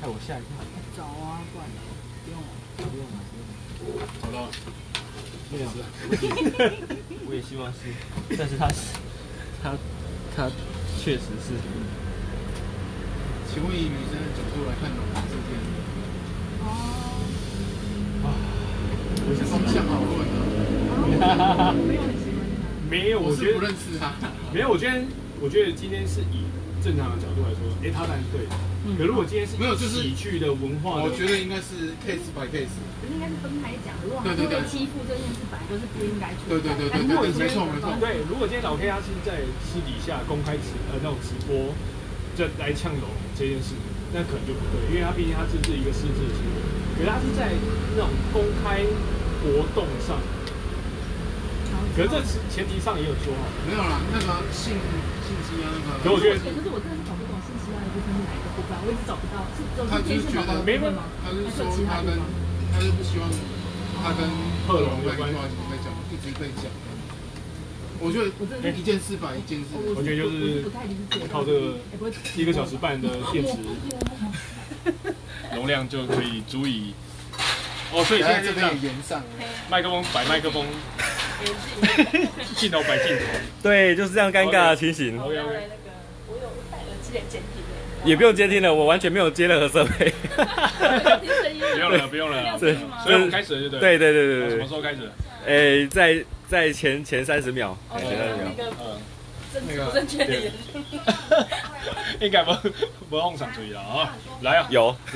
害我吓一跳。找啊，不然不用了，不用了，不用了。好了，没有我也希望是，但是他是，他他确实是。请问以女生的角度来看龙这件，哦，啊，我是方向好论啊。没有很喜欢他。没有，我觉得我不认识他。没有，我觉得我觉得今天是以正常的角度来说，哎，他当然对。可如果今天是没有就是喜剧的文化，我觉得应该是 case by case。应该是分开讲，如果他对对对被欺负这件事本来就是不应该出。对对对对对，如果今天没错没错。对，如果今天老 K 他是在私底下公开直呃那种直播，就来呛龙这件事，那可能就不对，因为他毕竟他这是一个私自的行为，可是他是在那种公开活动上。可是这前提上也有说好，没有啦，那个信信息啊，那个。可我觉得，可是我真的是搞我一直找不到，他就是觉得没问吗？他是说他跟，他是不希望他跟贺龙在一块在讲，一直在讲。我觉得一件事吧，一件事。我觉得就是靠这个一个小时半的电池 容量就可以足以。哦，所以现在就这样，延上，麦克风摆麦克风。镜头摆镜头，对，就是这样尴尬的情形。OK OK。我有戴耳机来监听的。也不用监听了，我完全没有接任何设备。不用了，不用了。对，所以我们开始了，就对。对对对对对。什么时候开始？诶，在在前前三十秒。前三十秒。嗯。那个正确的言应该不不用上注意了啊！来啊，有！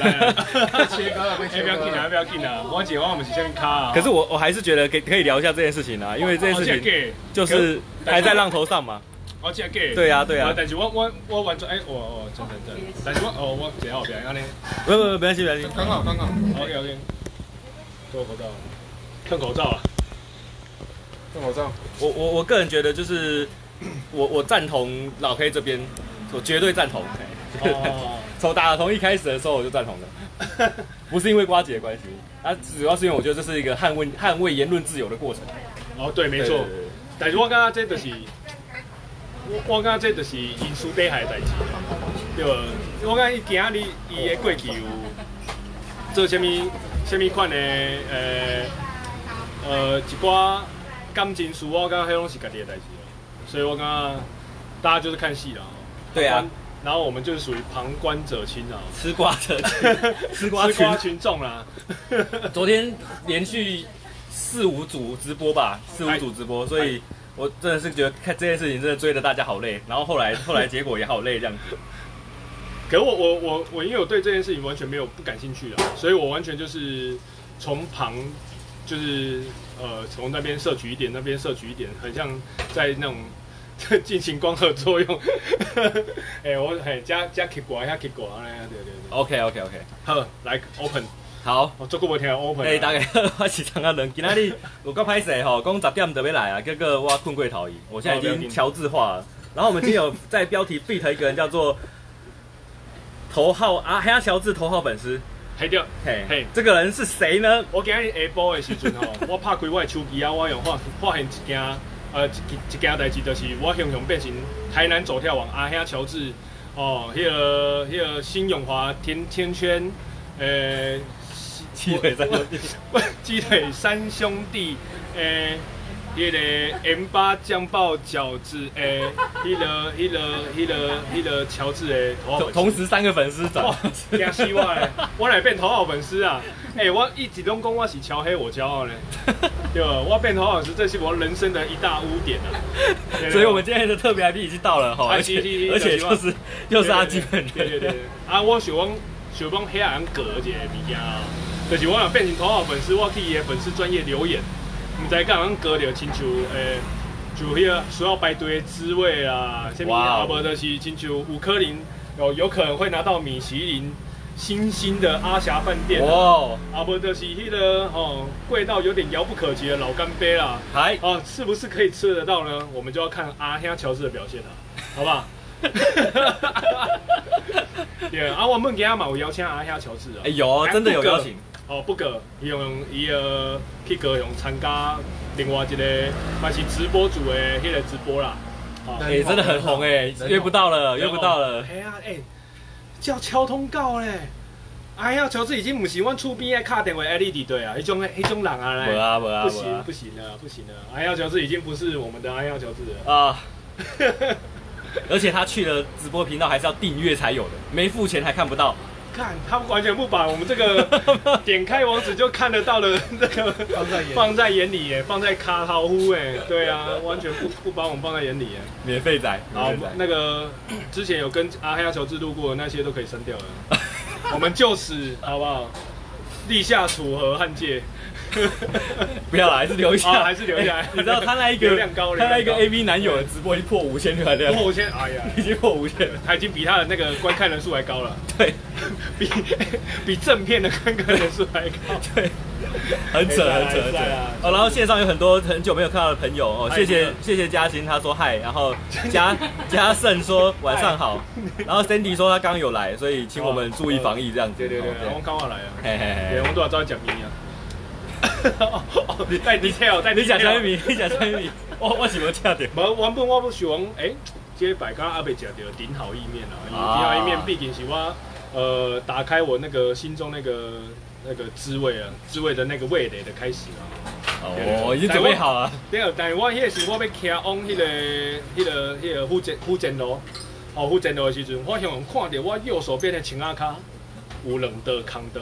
切割了，不要紧啊，不要紧啊！我姐，我们是先卡啊。可是我我还是觉得可可以聊一下这件事情啊，因为这件事情就是还在浪头上嘛。我这给。对啊对啊。但是我我我完全哎，我我真真真。但是我哦我这样我别安尼。不不不，没关系没关系，刚好刚好。OK OK。脱口罩，脱口罩啊！脱口罩。我我我个人觉得就是。我我赞同老 K 这边，我绝对赞同。从、oh. 打从一开始的时候我就赞同了，不是因为瓜姐的关系，啊，主要是因为我觉得这是一个捍卫捍卫言论自由的过程。哦，对，没错。但是我刚刚这就是，我我感觉这就是因素底下的代志，对吧？我刚刚今日伊的过去有做什么什么款的呃呃一寡感情事，我感觉迄拢是家己的代志。所以我刚刚大家就是看戏了，对啊，然后我们就是属于旁观者清啊，吃瓜者清，吃瓜吃瓜群众啦。昨天连续四五组直播吧，四五组直播，所以我真的是觉得看这件事情真的追的大家好累，然后后来后来结果也好累这样子。可我我我我因为我对这件事情完全没有不感兴趣啊，所以我完全就是从旁就是呃从那边摄取一点，那边摄取一点，很像在那种。进行光合作用，哎、欸，我哎加加 K 果啊，加 K 果啊，对对对。OK OK OK，好，来 open，好，我做过无听 open。哎，大家 我是张阿伦，今仔日有够歹势吼，讲十点就要来啊，结果我困过头去，我现在已经乔治化了。然后我们今天有在标题 beat 一个人叫做头号啊黑亚乔治头号粉丝，黑掉，嘿嘿，这个人是谁呢？我今日下播的时阵吼，我拍开我的手机啊，我用发发现一件。呃，一一件代志就是我形象变成台南走跳王阿兄乔治哦，迄、那个迄、那个新永华甜甜圈，呃，鸡腿三兄弟，鸡腿三兄弟，呃，迄个 M 八酱爆饺子，诶，迄个迄个迄个迄个乔治诶，同同时三个粉丝长，惊死我嘞！我来变头号粉丝啊！诶、欸，我一直拢讲我是乔黑，我骄傲呢。对吧？我变头号粉丝，这是我人生的一大污点啊！所以我们今天的特别 IP 已经到了哈，而且而且就是又是阿基本人，对对对，啊，我喜欢想讲黑暗格这个物件啊，就是我若变成头号粉丝，我去伊的粉丝专业留言，唔知干样格了，亲像诶，就迄个需要排队的滋味啊，什么啊，无就是亲像五颗零有有可能会拿到米其林。新兴的阿霞饭店哦，啊不就是迄个哦，贵到有点遥不可及的老干杯啦，嗨。哦，是不是可以吃得到呢？我们就要看阿兄乔治的表现了，好不好？对啊，我们今天嘛有邀请阿兄乔治啊，哎有，真的有邀请哦，不过用伊个去个用参加另外一个还是直播组的迄个直播啦，哎真的很红哎，约不到了，约不到了，哎呀哎。叫敲通告嘞，哎呀，乔治已经不是阮厝边的卡电话爱你的对啊，迄种迄种人啊嘞，无啊无啊，不行不行了不行了，哎呀，乔治已经不是我们的哎呀，乔治了啊。而且他去了直播频道还是要订阅才有的，没付钱还看不到。看，他们完全不把我们这个 点开网址就看得到的 这个放在放在眼里耶，放在卡好乎哎，对啊，完全不不把我们放在眼里耶。免费仔，好，那个之前有跟阿黑阿球制度过的那些都可以删掉了，我们就此好不好？立下楚河汉界。不要了，还是留一下，还是留下。来。你知道他那一个量高，他那一个 AV 男友的直播已经破五千了，破五千，哎呀，已经破五千。了，他已经比他的那个观看人数还高了。对，比比正片的观看人数还高。对，很扯，很扯，很扯。哦，然后线上有很多很久没有看到的朋友哦，谢谢谢谢嘉欣，他说嗨，然后嘉嘉盛说晚上好，然后 Cindy 说他刚刚有来，所以请我们注意防疫这样子。对对对，我刚好来啊，嘿嘿嘿，我们都要招讲明啊。你带 detail，带你讲啥物？你讲啥物？我我是无吃着。无原本我不想讲，哎，这摆刚刚阿伯讲到顶好意面啊，因为顶好意面毕竟是我呃打开我那个心中那个那个滋味啊，滋味的那个味蕾的开始啊。哦，已经准备好了。对啊，但是我迄个时我要骑往迄个迄个迄个福建福建路，哦福建路的时阵，我向看到我右手边的青阿卡有两道空道。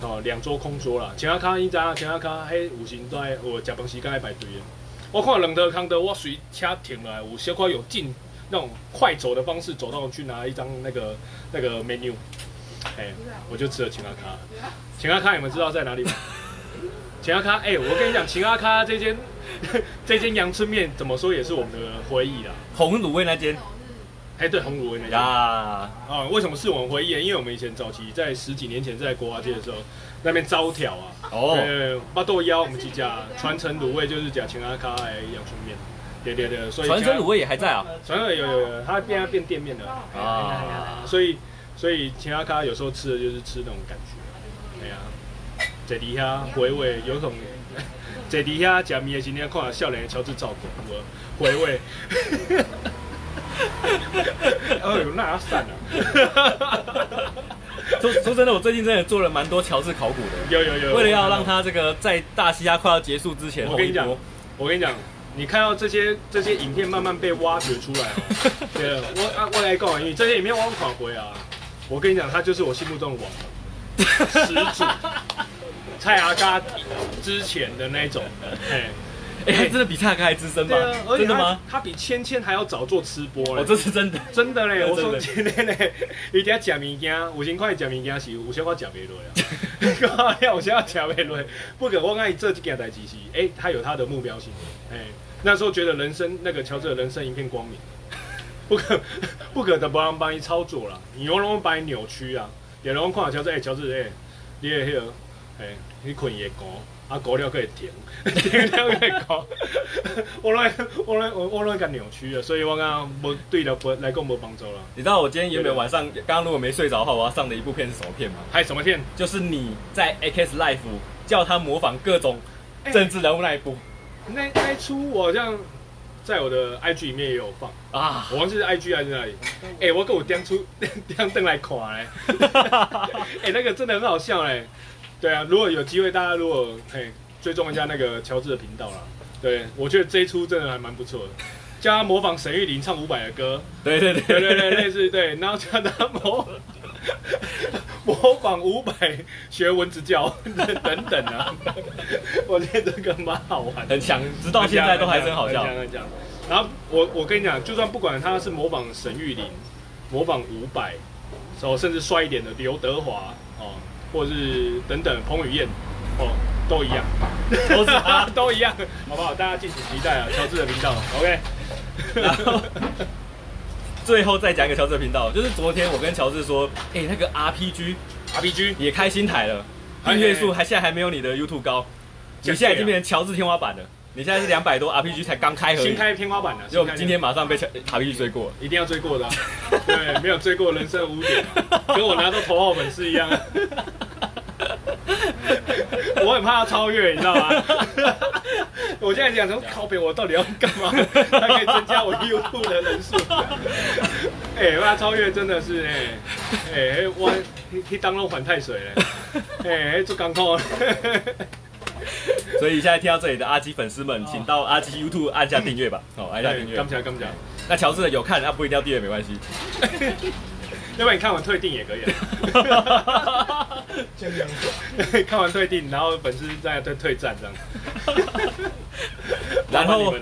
哦，两桌空桌啦，请阿卡伊扎，请阿卡迄有时在有食饭时间爱排队的。我看两桌空桌，我随车停了来，有小可有进那种快走的方式走到去拿一张那个那个 menu，哎、欸，我就吃了请阿卡。请阿卡你们知道在哪里吗？请阿卡，哎、欸，我跟你讲，请阿卡这间 这间阳春面怎么说也是我们的回忆啦。红卤味那间。哎，对，红卤味那家啊，为什么是我们回忆？因为我们以前早期在十几年前在国华街的时候，那边招条啊，哦，对，八豆腰我们几家传承卤味就是讲请阿卡来阳春面，对对对，所以传承卤味也还在啊，传承有有有，它变变店面了。啊，所以所以请阿卡有时候吃的就是吃那种感觉，哎呀，在底下回味有种，在底下吃面今天看到笑脸的乔治照顾我回味。哎呦，那要散了。说说真的，我最近真的做了蛮多乔治考古的。有有有。为了要让他这个在大西亚快要结束之前，我跟你讲，我跟你讲，你看到这些这些影片慢慢被挖掘出来哦。对了，我啊我来告诉你，这些影片我跑回啊，我跟你讲，他就是我心目中的王始祖，蔡阿嘎之前的那种，哎。哎、欸，真的比蔡阿嘎还资深吗？真的吗？他比芊芊还要早做吃播嘞！哦，这是真的，真的嘞！我说今天嘞，一定要吃物件，五千块吃物件是有些话吃不落啊！有些话吃不落，不可我爱这几件代志是，哎、欸，他有他的目标性，哎、欸，那时候觉得人生那个乔治的人生一片光明，不可不可的不让帮你操作了，你容易把你扭曲啊！有人看乔治，哎，乔治，哎，你也迄个，哎，你困也高。啊，狗料可以甜，甜料可以高，我来我来我我来个扭曲了，所以我刚刚没对了不来跟我没帮助了。你知道我今天原本晚上刚刚如果没睡着的话，我要上的一部片是什么片吗？还什么片？就是你在 X Life 叫他模仿各种政治人物那一部。欸、那那一出我好像在我的 IG 里面也有放啊，我忘记是 IG 还是哪里。哎、欸，我给我颠出颠灯来看 哎，哎、欸，那个真的很好笑哎。对啊，如果有机会，大家如果嘿追踪一下那个乔治的频道啦，对，我觉得这一出真的还蛮不错的，叫他模仿沈玉琳唱伍佰的歌，对对对。对对对，类似对，然后叫他模模仿伍佰学蚊子叫等等啊，我觉得这个蛮好玩，很强，直到现在都还是很好笑。然后我我跟你讲，就算不管他是模仿沈玉琳，模仿伍佰，哦，甚至帅一点的刘德华哦。或者是等等彭于晏，哦，都一样，都是他，都一样，好不好？大家敬请期待啊！乔治的频道，OK。然后最后再讲一个乔治的频道，就是昨天我跟乔治说，哎、欸，那个 RPG，RPG 也开新台了，订阅数还现在还没有你的 YouTube 高，你现在已经变成乔治天花板了。你现在是两百多，RPG 才刚开，新开天花板了，就今天马上被 RPG 追过，一定要追过的、啊，对，没有追过人生污点、啊，跟我拿到头号粉丝一样。我很怕他超越，你知道吗？我现在讲说靠北，我到底要干嘛？他可以增加我 YouTube 的人数？哎、欸，怕他超越真的是哎、欸。哎，我去当拢还太水了，哎，做刚控。所以现在听到这里的阿基粉丝们，请到阿基 YouTube 按下订阅吧。好，按下订阅。干不起来，干不起来。那乔治的有看，那不一定要订阅没关系。要不然你看完退订也可以。这样。看完退订，然后粉丝再退退战这样。然后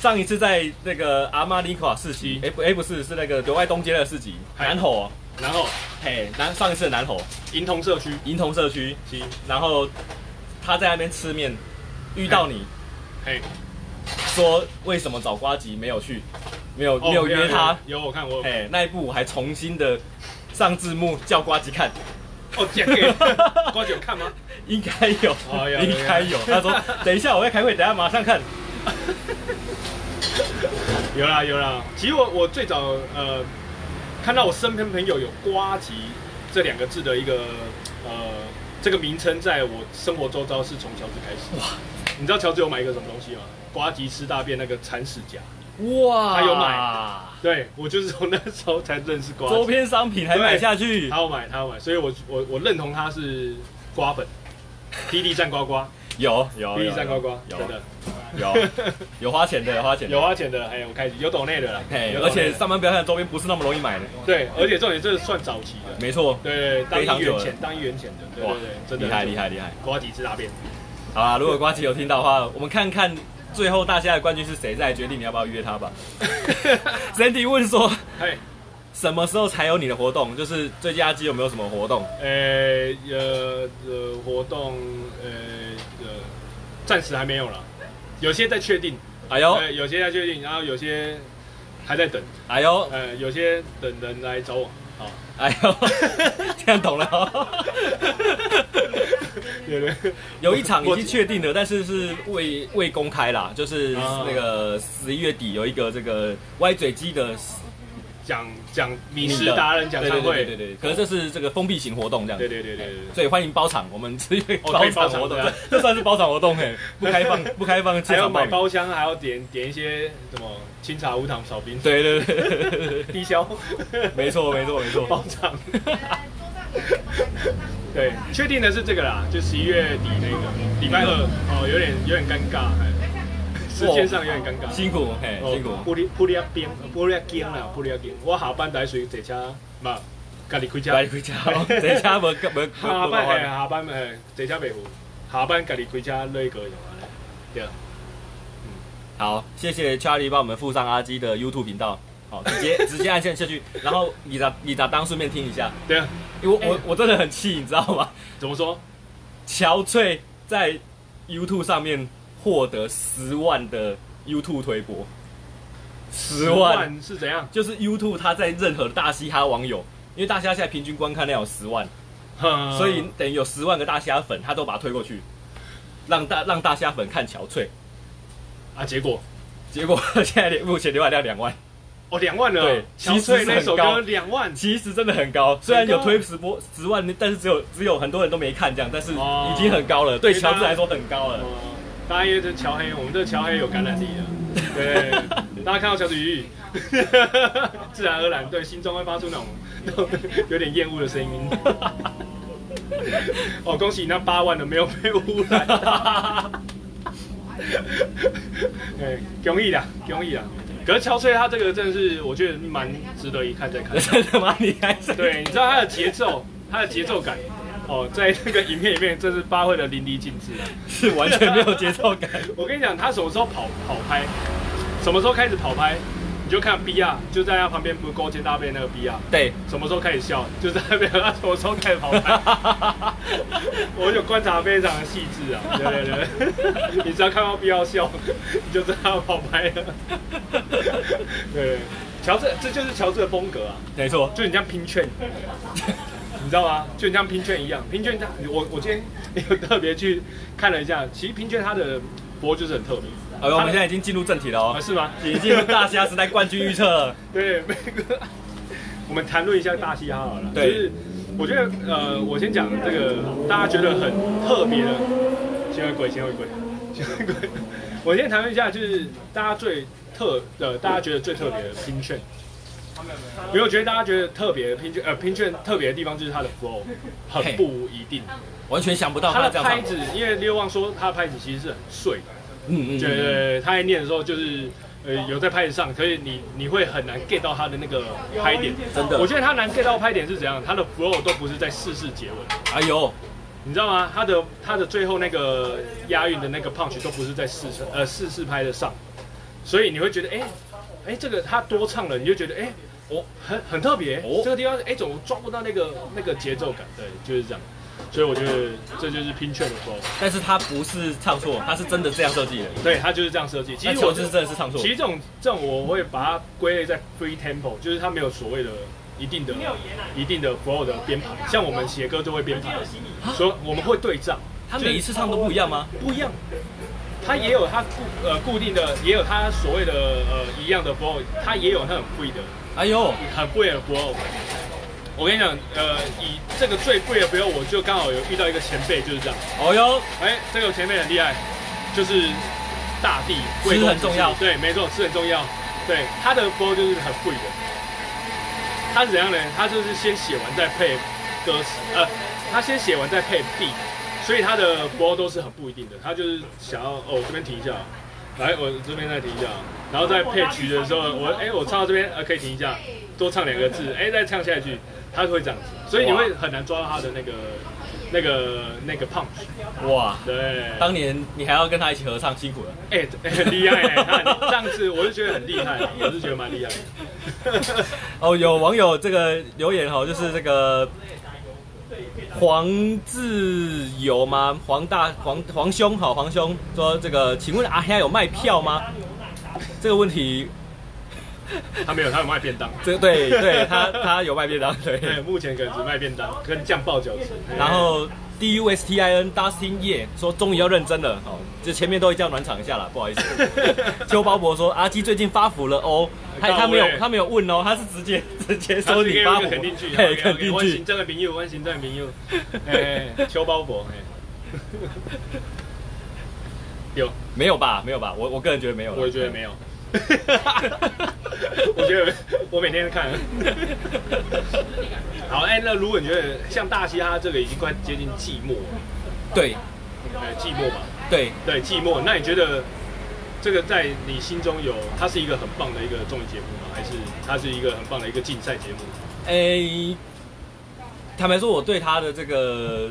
上一次在那个阿玛尼卡市集，哎不哎不是，是那个国外东街的市集，南吼，南吼，嘿南上一次的南吼，银铜社区，银铜社区，然后。他在那边吃面，遇到你，嘿，说为什么找瓜吉没有去，没有没有约他？有我看我，哎，那一部我还重新的上字幕叫瓜吉看。哦，讲给 瓜吉有看吗？应该有，应该有。他说等一下我要开会，等下马上看。有啦有啦，其实我我最早呃看到我身边朋友有瓜吉这两个字的一个呃。这个名称在我生活周遭是从乔治开始。哇，你知道乔治有买一个什么东西吗？瓜吉吃大便那个铲屎夹。哇，他有买。对，我就是从那时候才认识呱吉。周边商品还买下去。他要买，他要买，所以我我我认同他是瓜粉。滴滴赞呱呱。有 有。滴滴赞呱呱。有的。有有花钱的，有花钱，有花钱的，还有开始有抖内的啦。嘿，而且上班不要看周边不是那么容易买的。对，而且重点这是算早期的。没错。对，当一元钱，当一元钱的。对真的厉害厉害厉害。瓜吉吃大便。好啦，如果瓜吉有听到的话，我们看看最后大家的冠军是谁，再来决定你要不要约他吧。Sandy 问说，嘿，什么时候才有你的活动？就是最近阿基有没有什么活动？呃呃呃，活动呃呃，暂时还没有了。有些在确定，哎呦，有些在确定，然后有些还在等，哎呦，呃，有些等人来找我，好，哎呦，这样懂了，对对，有一场已经确定了，但是是未未公开啦，就是那个十一月底有一个这个歪嘴鸡的。讲讲美食达人讲唱会，对对对，可是这是这个封闭型活动这样，对对对对，所以欢迎包场，我们只有包场活动，这算是包场活动哎，不开放 不开放，还要买包厢，还要点点一些什么清茶无糖少冰，对对对，低消，没错没错没错，包场，对，确定的是这个啦，就十一月底那个礼拜二，哦，有点有点尴尬。时间上有点尴尬，辛苦嘿，辛苦。不离不离啊边，不离啊间啦，不离啊间。我下班带水坐车，嘛，家己开车。家己开车，坐车无无。下班诶，下班诶，坐车袂赴。下班家己开车落去高雄安尼。对。嗯，好，谢谢 Charlie 帮我们附上阿基的 YouTube 频道，好，直接 直接按线下去，然后你咋你咋当顺便听一下。对啊，因为我我我真的很气，你知道吗？怎么说？憔悴在 YouTube 上面。获得十万的 YouTube 推播，十万。是怎样？就是 YouTube 他在任何大嘻哈网友，因为大嘻哈现在平均观看量有十万，所以等于有十万个大嘻哈粉，他都把它推过去，让大让大嘻哈粉看憔悴。啊，结果？结果现在目前浏览量两万，哦，两万了，对，乔翠那首歌两万，其实真的很高，虽然有推直播十万，但是只有只有很多人都没看这样，但是已经很高了，对乔治来说很高了。大家因为这乔黑，我们这乔黑有感染力的，对，大家看到乔子鱼，自然而然对心中会发出那种 有点厌恶的声音。哦，恭喜你那八万的没有被污染。对，恭喜啦，恭喜啦。可是乔翠他这个真的是，我觉得蛮值得一看再看。真的吗？你还是对，你知道他的节奏，他的节奏感。哦，在那个影片里面，真是发挥的淋漓尽致啊，是完全没有节奏感。我跟你讲，他什么时候跑跑拍，什么时候开始跑拍，你就看 B R，就在他旁边，不是勾肩搭背那个 B R。对，什么时候开始笑，就在那边。他什么时候开始跑拍？我有观察非常的细致啊。对对对，你只要看到 B R 笑，你就知道他跑拍了。对，乔治，这就是乔治的风格啊。没错，就你这样拼券。你知道吗？就像拼券一样，拼券它，我我今天有特别去看了一下，其实拼券它的播就是很特别。呃，我们现在已经进入正题了哦。啊，是吗？已经进入大虾时代冠军预测了。对，每个我们谈论一下大嘻哈好了。对。就是我觉得，呃，我先讲这个大家觉得很特别的，先会鬼，先会鬼，先会鬼。我先谈论一下，就是大家最特的，大家觉得最特别的拼券。因为我觉得大家觉得特别拼券，呃，拼券特别的地方就是它的 flow 很不一定，完全想不到它他的拍子，因为六旺说他的拍子其实是很碎的，嗯嗯，对对对，他在念的时候就是。呃，有在拍子上，可是你你会很难 get 到他的那个拍点，真的。我觉得他难 get 到拍点是怎样？他的 flow 都不是在四四结尾。哎呦，你知道吗？他的他的最后那个押韵的那个 punch 都不是在四四呃四四拍的上，所以你会觉得，哎、欸、哎、欸，这个他多唱了，你就觉得，哎、欸，我很很特别，哦、这个地方，哎、欸，怎么抓不到那个那个节奏感？对，就是这样。所以我觉得这就是拼券的时候，但是他不是唱错，他是真的这样设计的。对，他就是这样设计。其实我就是真的是唱错。其实这种这种我会把它归类在 free tempo，就是它没有所谓的一定的一定的 flow 的编排。像我们写歌都会编排，所以我们会对仗。他每一次唱都不一样吗？不一样。他也有它固呃固定的，也有它所谓的呃一样的 flow，他也有它很 free 的。哎呦，很贵的 flow。我跟你讲，呃，以这个最贵的，比如我就刚好有遇到一个前辈，就是这样。哦呦，哎，这个前辈很厉害，就是大地，吃很重要。对，没错，吃很重要。对，他的歌就是很贵的。他是怎样呢？他就是先写完再配歌词，呃，他先写完再配 beat，所以他的波都是很不一定的。他就是想要，哦，我这边停一下，来，我这边再停一下，然后再配曲的时候，我，哎，我唱到这边，呃，可以停一下，多唱两个字，哎，再唱下一句。他会这样子，所以你会很难抓到他的那个、那个、那个 punch。哇，对，当年你还要跟他一起合唱，辛苦了。哎、欸，很厉害哎，他上次我就觉得很厉害，我是觉得蛮厉害的。哦，有网友这个留言哈，就是这个黄自由吗？黄大黄黄兄好，黄兄说这个，请问阿黑有卖票吗？这个问题。他没有，他有卖便当。这对对，他他有卖便当。对，对目前可能只卖便当跟酱爆饺子。然后 D U S T I N Dustin Ye 说终于要认真了，哦，就前面都这样暖场一下了，不好意思。邱包伯说阿基最近发福了哦，他他没有他没有问哦，他是直接直接说你发福，肯定句，对，肯定句。温馨这个名誉，温馨这个名誉。哎，邱包伯，哎，有没有吧？没有吧？我我个人觉得没有，我也觉得没有。我觉得我每天都看。好，哎、欸，那如果你觉得像大西哈这个已经快接近寂寞了，对，呃，寂寞嘛，对对，寂寞，那你觉得这个在你心中有，它是一个很棒的一个综艺节目吗？还是它是一个很棒的一个竞赛节目？哎、欸，坦白说，我对他的这个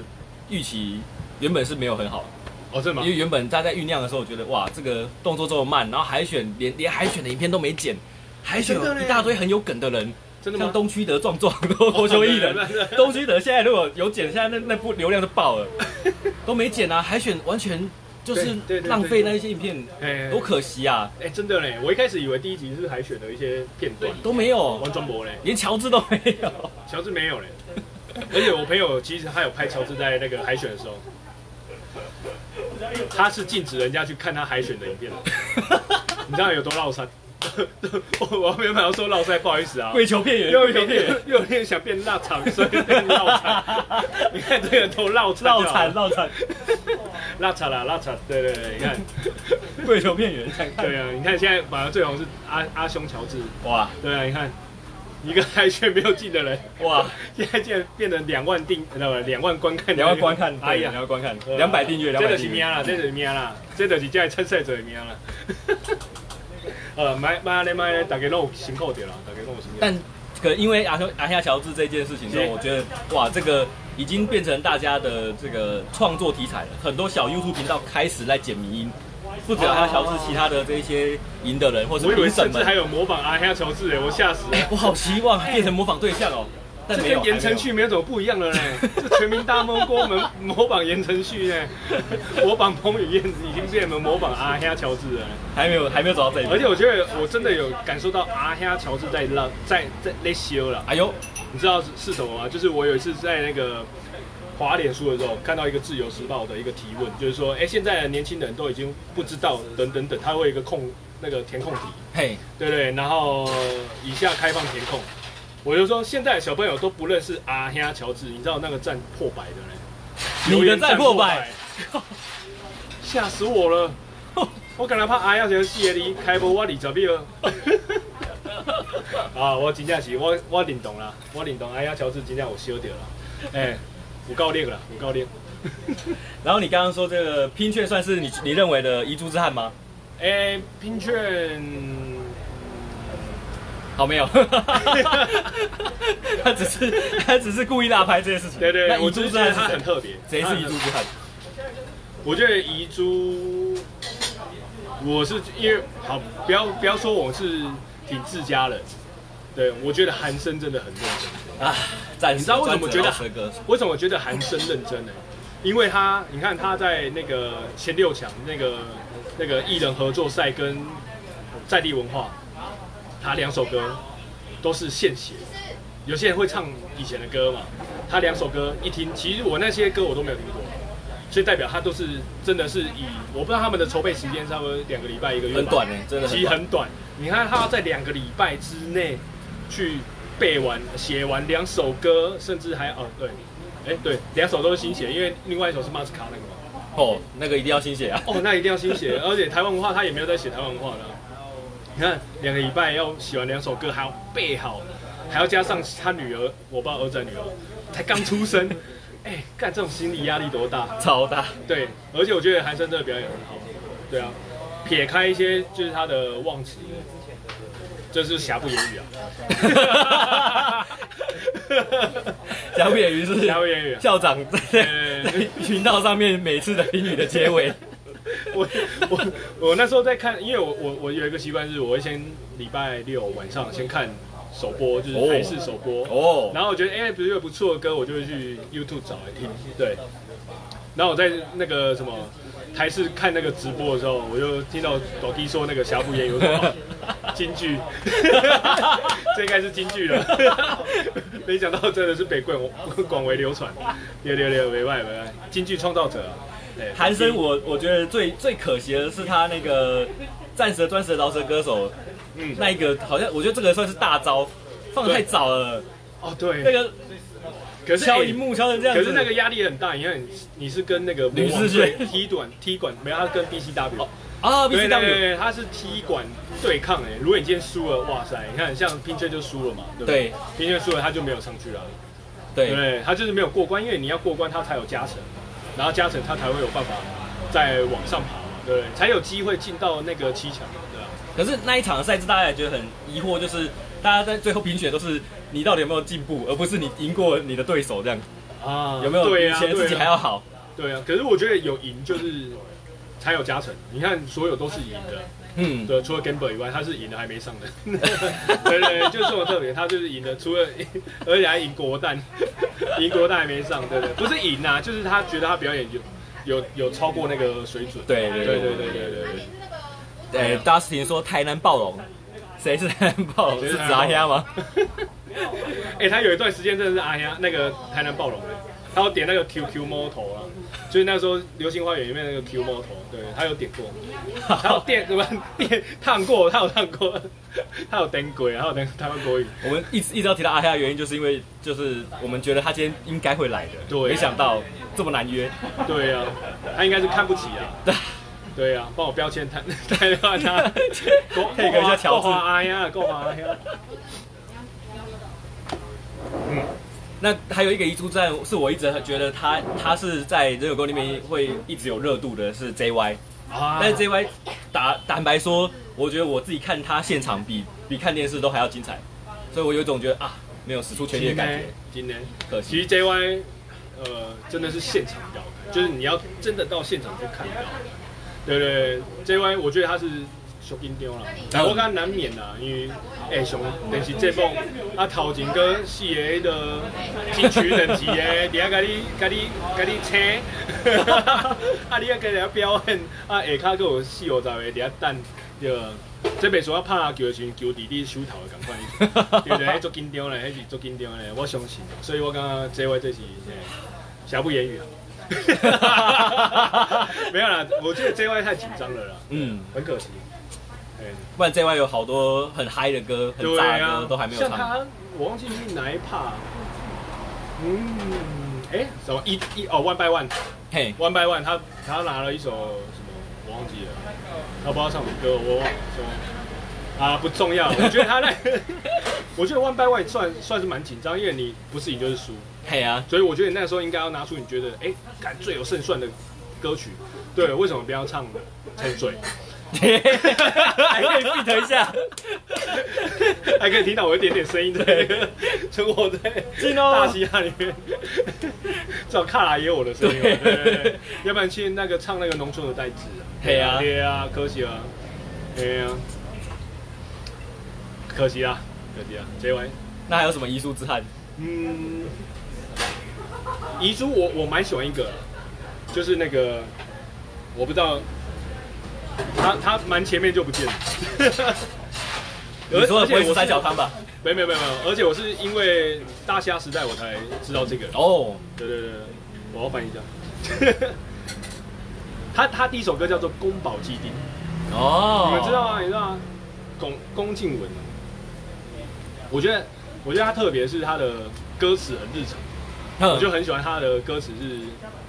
预期原本是没有很好。哦，是吗？因为原本他在酝酿的时候，我觉得哇，这个动作这么慢，然后海选连连海选的影片都没剪，海选有一大堆很有梗的人，真的吗？像东区德壮壮、脱球艺人，东区德现在如果有剪，现在那那部流量都爆了，都没剪啊！海选完全就是浪费那一些影片，多可惜啊！哎，真的嘞，我一开始以为第一集是海选的一些片段，都没有，王中博嘞，连乔治都没有，乔治没有嘞，而且我朋友其实他有拍乔治在那个海选的时候。他是禁止人家去看他海选的影片的，你知道有多烙赛？我我原本要说烙赛，不好意思啊，跪求片源，又有点又有点想变腊肠，所以变腊肠。你看这个都烙烙惨烙惨，腊肠啦腊肠，对对对，你看跪求片源，对啊，你看现在反而最红是阿阿兄乔治，哇，对啊，你看。一个海选没有进的人，哇！现在竟然变成两万订，知道吧？两万观看，两万观看，哎呀，两万观看，两百订阅，两百订阅。这就是命啦，这就是命啦，这就是这参赛者的命啦。呃，买买来买来，大家都有辛苦点了，大家都有辛苦。但可因为阿阿夏乔治这件事情之后，我觉得哇，这个已经变成大家的这个创作题材了。很多小 YouTube 频道开始在剪迷音。不止阿夏乔治，其他的这一些赢的人，或是甚至还有模仿阿夏乔治哎，我吓死了！我好希望变成模仿对象哦，但没有。跟言承旭没有什么不一样的嘞？这全民大闷锅们模仿言承旭呢，模仿彭于晏已经变成模仿阿黑乔治了，还没有还没有走到这一步。而且我觉得我真的有感受到阿黑乔治在浪在在在修了。哎呦，你知道是是什么吗？就是我有一次在那个。滑脸书的时候，看到一个《自由时报》的一个提问，就是说，哎，现在的年轻人都已经不知道，等等等，他会有一个空那个填空题，嘿，对对，然后以下开放填空，我就说，现在小朋友都不认识阿黑乔治，你知道那个赞破百的嘞，你的赞破百，吓死我了，我刚才怕阿黑乔治系列里开播我二十秒。啊，我真正是我我认同啦，我认同。哎呀，乔治今天我烧掉了，哎、欸，有够力了，有够力。然后你刚刚说这个拼券算是你你认为的遗珠之憾吗？哎、欸，拼券，好没有，他只是他只是故意拉拍这件事情。对对，对，遗珠之憾他很特别，谁是遗珠之憾？我觉得遗珠，我是因为好，不要不要说我是挺自家人，对，我觉得韩生真的很认真啊。你知道为什么觉得为什么觉得韩生认真呢？因为他，你看他在那个前六强那个那个艺人合作赛跟在地文化，他两首歌都是现写。有些人会唱以前的歌嘛，他两首歌一听，其实我那些歌我都没有听过，所以代表他都是真的是以我不知道他们的筹备时间差不多两个礼拜一个月，很短呢，真的其实很短。你看他要在两个礼拜之内去背完写完两首歌，甚至还哦对。哎、欸，对，两首都是新写，因为另外一首是马斯卡那个嘛。哦，那个一定要新写啊。哦，那一定要新写，而且台湾文化他也没有在写台湾文化的、啊。你看，两个礼拜要写完两首歌，还要背好，还要加上他女儿，我不知道儿子女儿才刚出生。哎、欸，干这种心理压力多大？超大。对，而且我觉得韩生这个表演很好。对啊，撇开一些就是他的忘词。这是瑕不掩瑜啊！瑕不掩瑜是瑕不掩瑜校长在 频道上面每次的评语的结尾。我我我那时候在看，因为我我我有一个习惯是，我会先礼拜六晚上先看首播，就是台式首播哦。然后我觉得哎，比如有不错的歌，我就会去 YouTube 找来听。对。然后我在那个什么台视看那个直播的时候，我就听到抖弟说那个瑕不掩瑜。金句，这应该是京剧了。没想到真的是被广广为流传，六六六，没外没外，京剧创造者啊！韩生，我我觉得最最可惜的是他那个战神钻石饶舌歌手，嗯，那一个好像我觉得这个算是大招，放得太早了。哦，对，那个可是敲一幕敲成这样，可是那个压力很大。你看，你是跟那个吕士轩踢馆踢馆，没有，他跟 BCW。啊，对对对，他是踢馆对抗哎，如果你今天输了，哇塞，你看像拼车就输了嘛，对不对？拼车输了他就没有上去了，对。对，他就是没有过关，因为你要过关他才有加成，然后加成他才会有办法再往上爬嘛，对，才有机会进到那个七强，对吧？可是那一场的赛制大家也觉得很疑惑，就是大家在最后评选都是你到底有没有进步，而不是你赢过你的对手这样啊？有没有比以前自己还要好？对啊，可是我觉得有赢就是。才有加成，你看所有都是赢的，嗯，对，除了 Gamble 以外，他是赢的还没上的，对，对对，就是这么特别，他就是赢的，除了而且还赢国蛋，赢国蛋还没上，对对，不是赢啊，就是他觉得他表演有有有超过那个水准，对对对对对对对。哎，Dustin 说台南暴龙，谁是台南暴龙？是指阿虾吗？哎、欸，他有一段时间真的是阿虾那个台南暴龙他有点那个 QQ 猫头啊，就是那时候《流星花园》里面那个 Q 猫头，对他有点过，他有电什么电烫过，他有烫过，他有灯鬼，他有灯台湾国语。我们一直一直要提到阿黑的原因，就是因为就是我们觉得他今天应该会来的，对，没想到这么难约。对呀、啊，他应该是看不起啊。对呀、啊，帮我标签他，他他配合一下乔治。阿呀，够阿呀。嗯。那还有一个遗珠战，是我一直觉得他他是在人有沟里面会一直有热度的，是 JY。啊。但是 JY 打坦白说，我觉得我自己看他现场比比看电视都还要精彩，所以我有一种觉得啊，没有使出全力的感觉。今天可惜。其实 JY，呃，真的是现场表演，就是你要真的到现场去看到。对对对，JY，我觉得他是。小紧张啦，但我感觉难免啦，因为诶上电视节目啊头前个四个迄个金曲等级的，底下甲你甲你甲你请，啊你啊甲人表演，啊下骹佫有四五十个底下等，对，这边说要拍篮球的时阵，球弟弟手头的感觉，对不对？足紧张嘞，迄是足紧张嘞，我相信，所以我感觉这位这是瑕不掩瑜啊。没有啦，我觉得这位太紧张了啦，嗯，很可惜。不然 JY 有好多很嗨的歌，很炸的歌、啊、都还没有唱。像他，我忘记是哪一 part。嗯，哎、欸，什么一一哦，One by One，嘿，One by One，他他拿了一首什么，我忘记了，他不知道唱什么歌，我忘了。啊，不重要。我觉得他那个，我觉得 One by One 算算是蛮紧张，因为你不是赢就是输。嘿啊，所以我觉得你那个时候应该要拿出你觉得哎，感最有胜算的歌曲。对，为什么不要唱《沉睡》？还可以 beat 一下，还可以听到我一点点声音 在那个存活在大西洋里面。至少卡拉也有我的声音，要不然去那个唱那个农村的代志啊。对啊，对啊，可惜了，对啊，可惜啊，可惜啊，结尾。那还有什么遗书之憾？嗯，遗书我我蛮喜欢一个，就是那个我不知道。他他蛮前面就不见了，你说的不会是三角汤吧？没没没没有，而且我是因为大虾时代我才知道这个哦。对对对，我要翻译一下。他他第一首歌叫做《宫保鸡丁》哦，你们知道啊？你知道啊？宫宫静文，我觉得我觉得他特别是他的歌词很日常，我就很喜欢他的歌词是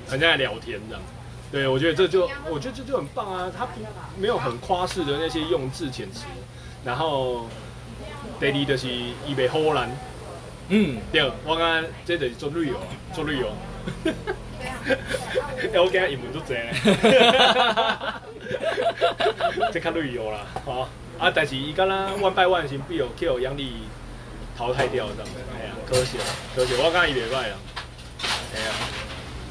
很像在聊天这样。对，我觉得这就，我觉得这就很棒啊！他不没有很夸饰的那些用字遣词，然后第二就是伊袂唬烂，嗯，对，我刚刚这就是做旅游，做旅游，哎，我今日英文都济呢，这看旅游啦，好啊，但是伊刚刚 One by One 先被我 Q 杨丽淘汰掉了，哎呀，可惜了，可惜，我刚刚伊袂歹啊，哎呀。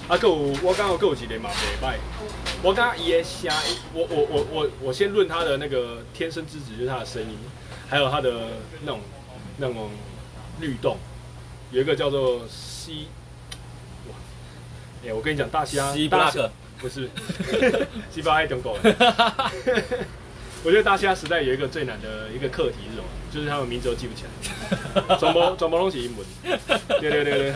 啊，够我刚刚够几连嘛，礼拜。我刚刚也想，我我我我我先论他的那个天生之子，就是他的声音，还有他的那种那种律动，有一个叫做西，哇，哎，我跟你讲，大虾，西布拉克，不是，西巴爱中国。我觉得大虾时代有一个最难的一个课题是什么？就是他们名字都记不起来，转播转播东西英文，对对对对。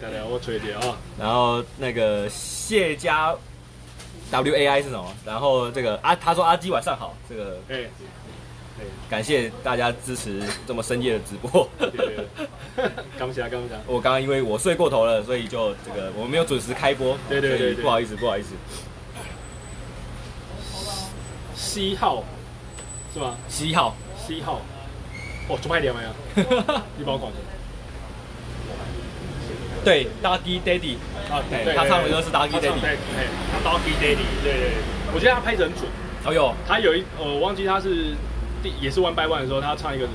对对，我吹点啊。然后那个谢家 W A I 是什么？然后这个阿他说阿基晚上好，这个哎哎，感谢大家支持这么深夜的直播。对对对，刚起来刚起来。我刚刚因为我睡过头了，所以就这个我们没有准时开播。对对对，不好意思不好意思。C 号是吗？C 号 C 号，哦，出拍点没有？你帮我管着。对，Doggy Daddy 啊，对，他唱的歌是 Doggy Daddy，对，Doggy Daddy，对对，我觉得他拍得很准。哦哟，他有一，呃，我忘记他是第也是 One by One 的时候，他唱一个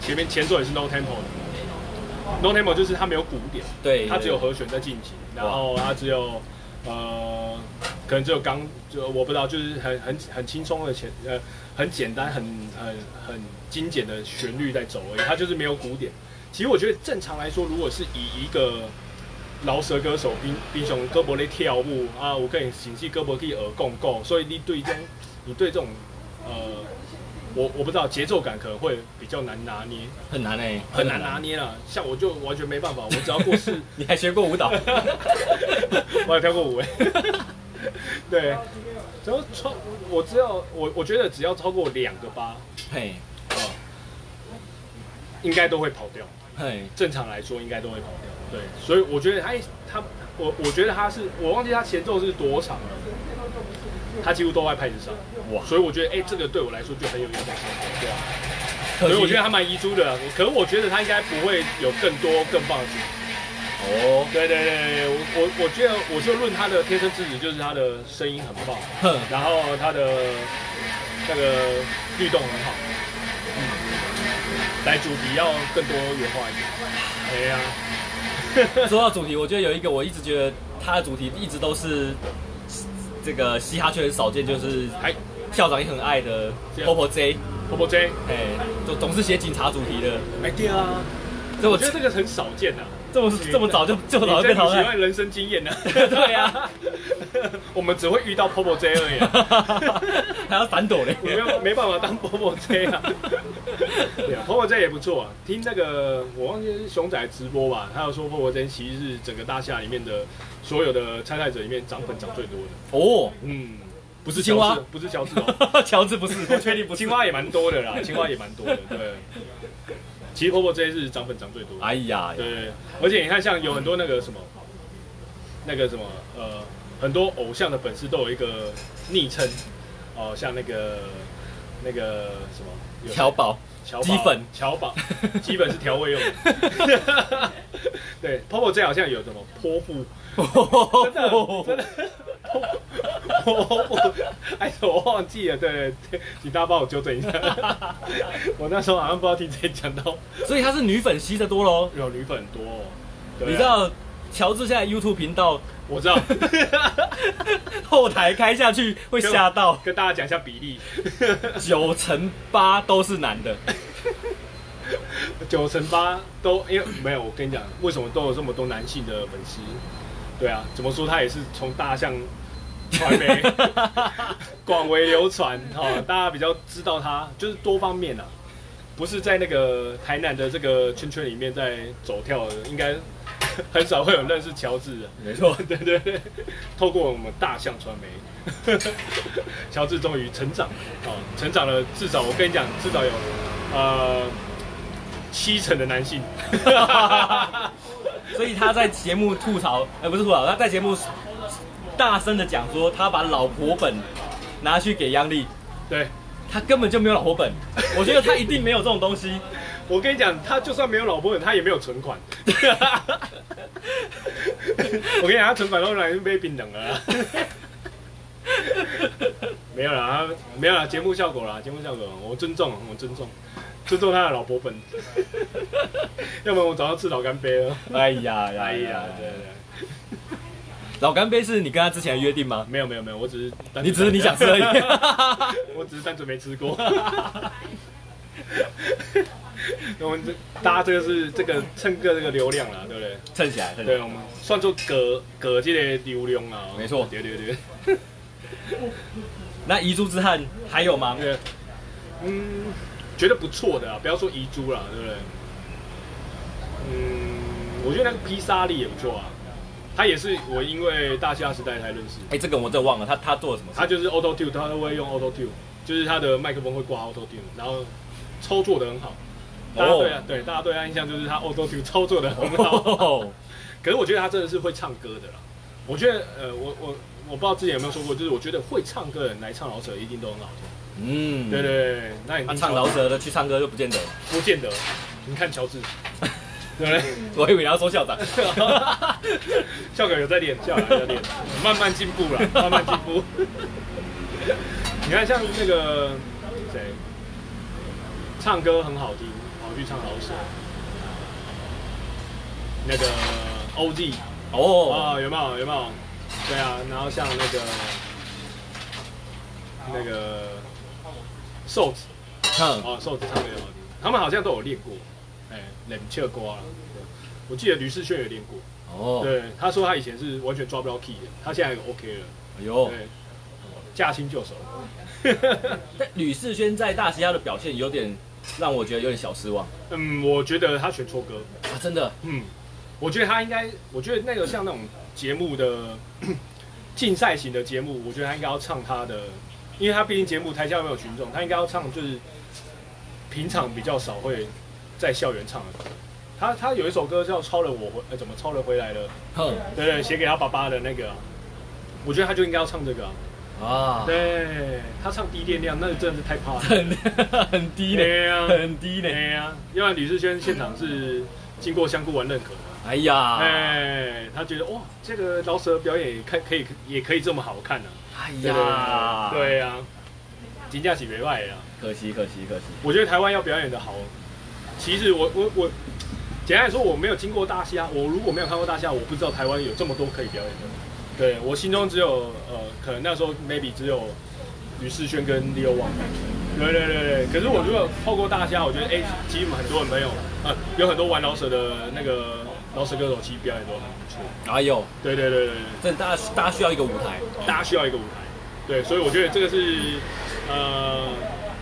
前面前奏也是 No Tempo 的，No Tempo 就是他没有鼓点，对，他只有和弦在进行，然后他只有呃，可能只有钢，就我不知道，就是很很很轻松的前，呃，很简单，很很很精简的旋律在走而已，他就是没有鼓点。其实我觉得正常来说，如果是以一个饶舌歌手，兵兵熊胳膊在跳舞啊，我可以形式胳膊可以耳共共，所以你对这种，你对这种，呃，我我不知道节奏感可能会比较难拿捏，很难哎、欸，很难拿捏了。像我就完全没办法，我只要过四，你还学过舞蹈？我还跳过舞哎。对，只要超，我只要我我觉得只要超过两个八，嘿，啊，应该都会跑掉。嘿，正常来说应该都会跑掉。对，所以我觉得他他我我觉得他是我忘记他前奏是多长了，他几乎都在拍子上。哇，所以我觉得哎、欸，这个对我来说就很有影响性。对啊，所以我觉得还蛮遗珠的。可是我觉得他应该不会有更多更棒的作品。哦，对对对，我我我觉得我就论他的天生之子，就是他的声音很棒，然后他的那个律动很好。来主题要更多元化一点。哎呀，说到主题，我觉得有一个我一直觉得他的主题一直都是这个嘻哈圈很少见，就是哎校长也很爱的 Popo J，Popo J，哎，总总是写警察主题的。哎对啊，所以我觉得这个很少见啊。这么这么早就这么早就被淘汰？喜欢人生经验呢？对呀，我们只会遇到 Popo J 而已，还要反躲嘞，没有没办法当 Popo J 啊。对啊，Popo J 也不错啊。听那个我忘记是熊仔直播吧，他有说 Popo J 其实是整个大厦里面的所有的参赛者里面涨粉涨最多的。哦，嗯，不是青蛙，不是乔治哦，乔治不是，我确定不是。青蛙也蛮多的啦，青蛙也蛮多的，对。其实 Popo J 是涨粉涨最多的。哎呀，对，而且你看，像有很多那个什么，那个什么，呃，很多偶像的粉丝都有一个昵称，哦，像那个那个什么乔宝、乔鸡粉、乔宝，基本是调味用的。对，Popo 这好像有什么泼妇，真的真的泼妇，哎，我忘记了，对对对，请大家帮我纠正一下。我那时候好像不知道听谁讲到，所以他是女粉吸的多喽。有女粉很多、哦，对啊、你知道乔治现在 YouTube 频道，我知道，后台开下去会吓到。跟大家讲一下比例，九成八都是男的。九成八都因为没有，我跟你讲，为什么都有这么多男性的粉丝？对啊，怎么说他也是从大象传媒 广为流传哈，大家比较知道他就是多方面啊，不是在那个台南的这个圈圈里面在走跳的，应该 很少会有认识乔治的。没错，对对对，透过我们大象传媒，乔治终于成长哦，成长了，至少我跟你讲，至少有呃。七成的男性，所以他在节目吐槽，哎、欸，不是吐槽，他在节目大声的讲说，他把老婆本拿去给央丽，对，他根本就没有老婆本，我觉得他一定没有这种东西。我跟你讲，他就算没有老婆本，他也没有存款。我跟你讲，他存款都来被冰冷了。没有啦，没有啦，节目效果啦，节目效果，我尊重，我尊重。尊重他的老婆本，要不然我早上吃老干杯了。哎呀，哎呀，对对对。老干杯是你跟他之前的约定吗？没有没有没有，我只是你只是你想吃而已。我只是单纯没吃过。我们这大家这个是这个蹭个这个流量啦，对不对？蹭起来，对，我们算作隔隔这个流量啊。没错，对对对。那遗珠之憾还有吗？对，嗯。觉得不错的啊，不要说遗珠啦，对不对？嗯，我觉得那个披萨力也不错啊。他也是我因为大虾时代才认识。哎、欸，这个我真的忘了，他他做了什么？他就是 Auto Tune，他都会用 Auto Tune，就是他的麦克风会挂 Auto Tune，然后操作的很好。大家对啊，对，大家对他印象就是他 Auto Tune 操作的很好。Oh. 可是我觉得他真的是会唱歌的啦。我觉得，呃，我我我不知道之前有没有说过，就是我觉得会唱歌的人来唱老舍一定都很好听。嗯，对对对，那你唱老舍的去唱歌就不见得，不见得。你看乔治，对不对？我以为你要说校长，校长有在练，校长有在练，慢慢进步了，慢慢进步。你看像那个谁，唱歌很好听，跑去唱饶舌，那个 OZ 哦啊，有没有有没有？对啊，然后像那个那个。瘦子唱哦，瘦子唱歌也好听，他们好像都有练过，哎、欸，冷切瓜了。我记得吕世轩有练过，哦，对，他说他以前是完全抓不到 key 的，他现在 OK 了，哎呦，对，驾轻就熟。但吕世轩在大嘻哈的表现有点让我觉得有点小失望。嗯，我觉得他选错歌啊，真的，嗯，我觉得他应该，我觉得那个像那种节目的 竞赛型的节目，我觉得他应该要唱他的。因为他毕竟节目台下没有群众，他应该要唱就是平常比较少会在校园唱的歌。他他有一首歌叫《超人我回》，呃，怎么超人回来了？哼，对对，写给他爸爸的那个，我觉得他就应该要唱这个啊。啊，对，他唱低电量，那个真的是太怕了，很很低的，很低的呀。因为吕志轩现场是经过香菇丸认可的。哎呀，哎，他觉得哇，这个饶舌表演也可可以也可以这么好看呢、啊。哎呀，对呀、啊，金价起别外呀，可惜可惜可惜。我觉得台湾要表演的好，其实我我我，简单来说，我没有经过大虾，我如果没有看过大虾，我不知道台湾有这么多可以表演的。对，我心中只有呃，可能那时候 maybe 只有吕世轩跟 Leo Wang。对对对对，可是我如果透过大虾，我觉得哎，其实很多人没有，呃，有很多玩老舍的那个。老舌歌手其实表演都很不错。哎呦，对对对对，这大家大家需要一个舞台，大家需要一个舞台。对，所以我觉得这个是呃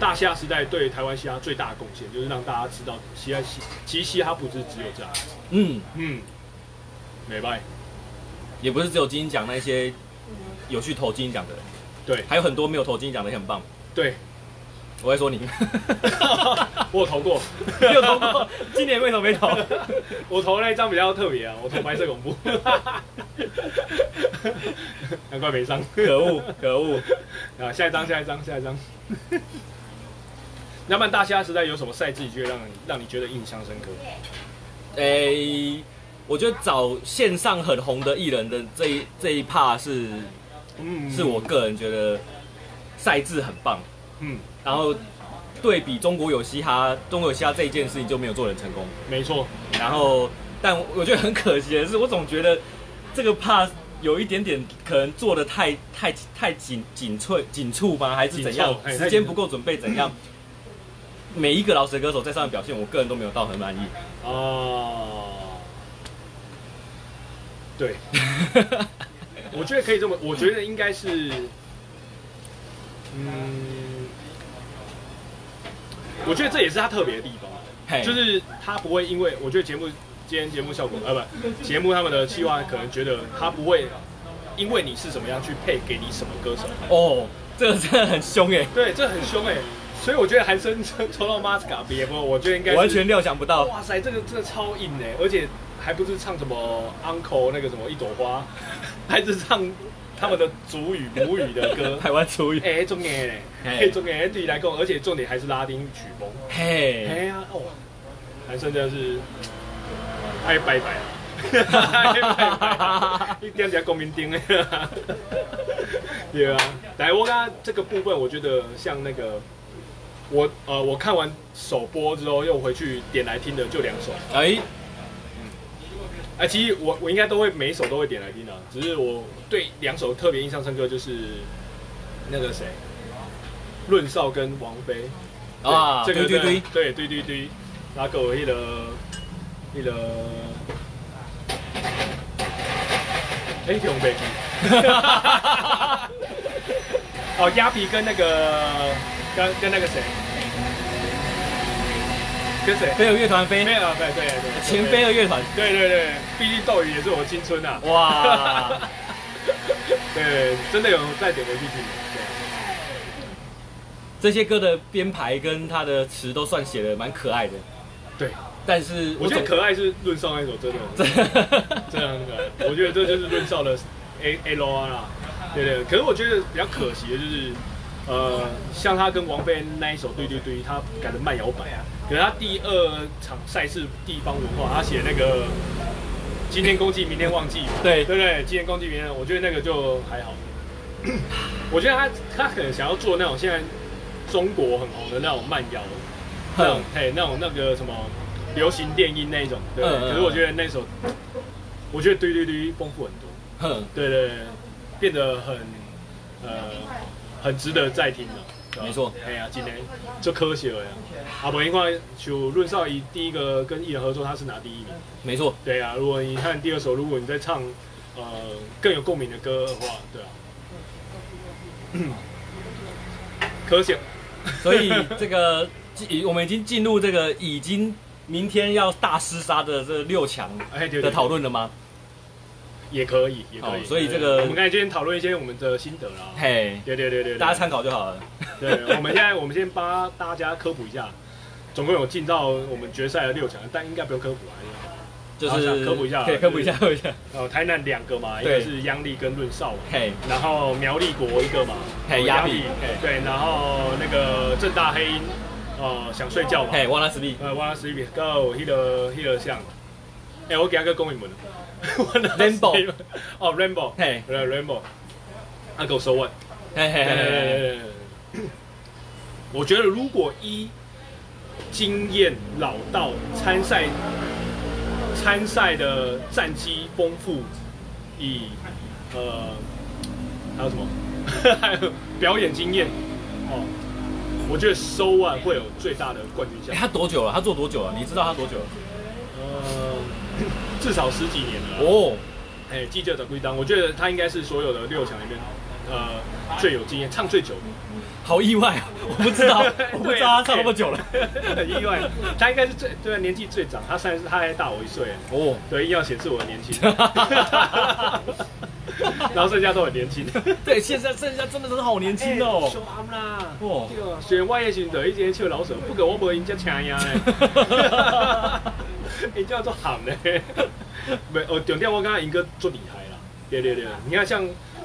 大嘻哈时代对台湾嘻哈最大的贡献，就是让大家知道嘻哈嘻其实嘻哈不是只有这样。嗯。嗯，没拜，也不是只有金鹰奖那些有去投金鹰奖的人，对，还有很多没有投金鹰奖的也很棒。对。我会说你，我有投过，你有投过，今年为什么没投？我投那一张比较特别啊，我投白色恐怖，难怪没上，可恶可恶。啊！下一张下一张下一张，那么大虾时代有什么赛制，你觉得让你让你觉得印象深刻？诶、欸，我觉得找线上很红的艺人的这一这一 part 是，嗯，是我个人觉得赛制很棒，嗯，然后对比中国有嘻哈，中国有嘻哈这一件事情就没有做人成功，没错。然后，但我觉得很可惜的是，我总觉得这个 part 有一点点可能做的太太太紧紧促紧促吗？还是怎样？时间不够准备怎样？每一个饶舌歌手在上面表现，我个人都没有到很满意。哦，对，我觉得可以这么，我觉得应该是，嗯，我觉得这也是他特别的地方，就是他不会因为我觉得节目今天节目效果，呃，不，节目他们的计划可能觉得他不会因为你是什么样去配给你什么歌手。哦，这个真的很凶哎，对，这很凶哎。所以我觉得韩生抽到 Masca 别播，我觉得应该完全料想不到。哇塞，这个真的超硬哎，而且还不是唱什么 Uncle 那个什么一朵花，还是唱他们的族语母语的歌，台湾族语。哎，重点嘞，哎，重点对你来讲，而且重点还是拉丁曲风。嘿，哎呀，哦，韩生真的是爱拜拜啊，爱拜拜，一点点公民丁哎，对啊，来，我刚刚这个部分，我觉得像那个。我呃，我看完首播之后，又回去点来听的就两首。哎，嗯，哎，其实我我应该都会每一首都会点来听的，只是我对两首特别印象深刻，就是那个谁，论少跟王菲啊，这个对对对对对对对，那个一个一个，哎，用背机，哦，鸭皮跟那个。跟跟那个谁，跟谁？飞儿乐团飞？没有，对对对，前飞儿乐团。对对对，毕竟斗鱼也是我青春啊。哇，对，真的有再点回去听。这些歌的编排跟他的词都算写的蛮可爱的。对，但是我觉得可爱是论少那首真的，真的很可爱。我觉得这就是论少的 A L R 啦。对对，可是我觉得比较可惜的就是。呃，像他跟王菲那一首《对对对》，他改的慢摇摆啊。可是他第二场赛事地方文化，他写那个今天公祭，明天忘记，对对不对？今天公祭，明天，我觉得那个就还好。我觉得他他可能想要做那种现在中国很红的那种慢摇，那种嘿那种那个什么流行电音那一种，对。可是我觉得那首，我觉得对对对丰富很多，对对对，变得很呃。很值得再听的，没错。哎呀，今天就科学了呀。啊，不，因为就论少一第一个跟艺人合作，他是拿第一名。没错。对啊，如果你看第二首，如果你在唱呃更有共鸣的歌的话，对啊。科学。所以这个我们已经进入这个已经明天要大厮杀的这六强的讨论了吗？也可以，也可以。所以这个，我们刚才今天讨论一些我们的心得啦。嘿，对对对对，大家参考就好了。对，我们现在我们先帮大家科普一下，总共有进到我们决赛的六强，但应该不用科普啊，就是科普一下，可以科普一下，科普一下。哦，台南两个嘛，一个是央丽跟论少，嘿，然后苗栗国一个嘛，嘿，压力，对，然后那个正大黑鹰，呃，想睡觉嘛，嘿，忘了 sleep，，呃，瓦拉斯利，Go，迄个迄个像，哎，我给他个公民门。Rainbow，哦，Rainbow，嘿，对，Rainbow，他给我收完，嘿嘿嘿，我觉得如果一经验老道、参赛参赛的战绩丰富，以呃还有什么，还有表演经验，哦，我觉得收万会有最大的冠军奖。他多久了？他做多久了？你知道他多久了？呃。至少十几年了哦，哎，记者的归档，我觉得他应该是所有的六强里面，呃，最有经验、唱最久的。好意外啊！我不知道，我不知道他唱那么久了，很 意外。他应该是最对年纪最长，他算是他还大我一岁哦，对，硬要显示我的年轻。然后剩下都很年轻，对，现在剩下真的都是好年轻哦。小喊啦，哦，选外野选的一天去老手，不过我不会赢家抢呀。你 叫做喊呢？没，哦，重点我刚刚赢哥做厉害啦。对对对，你看像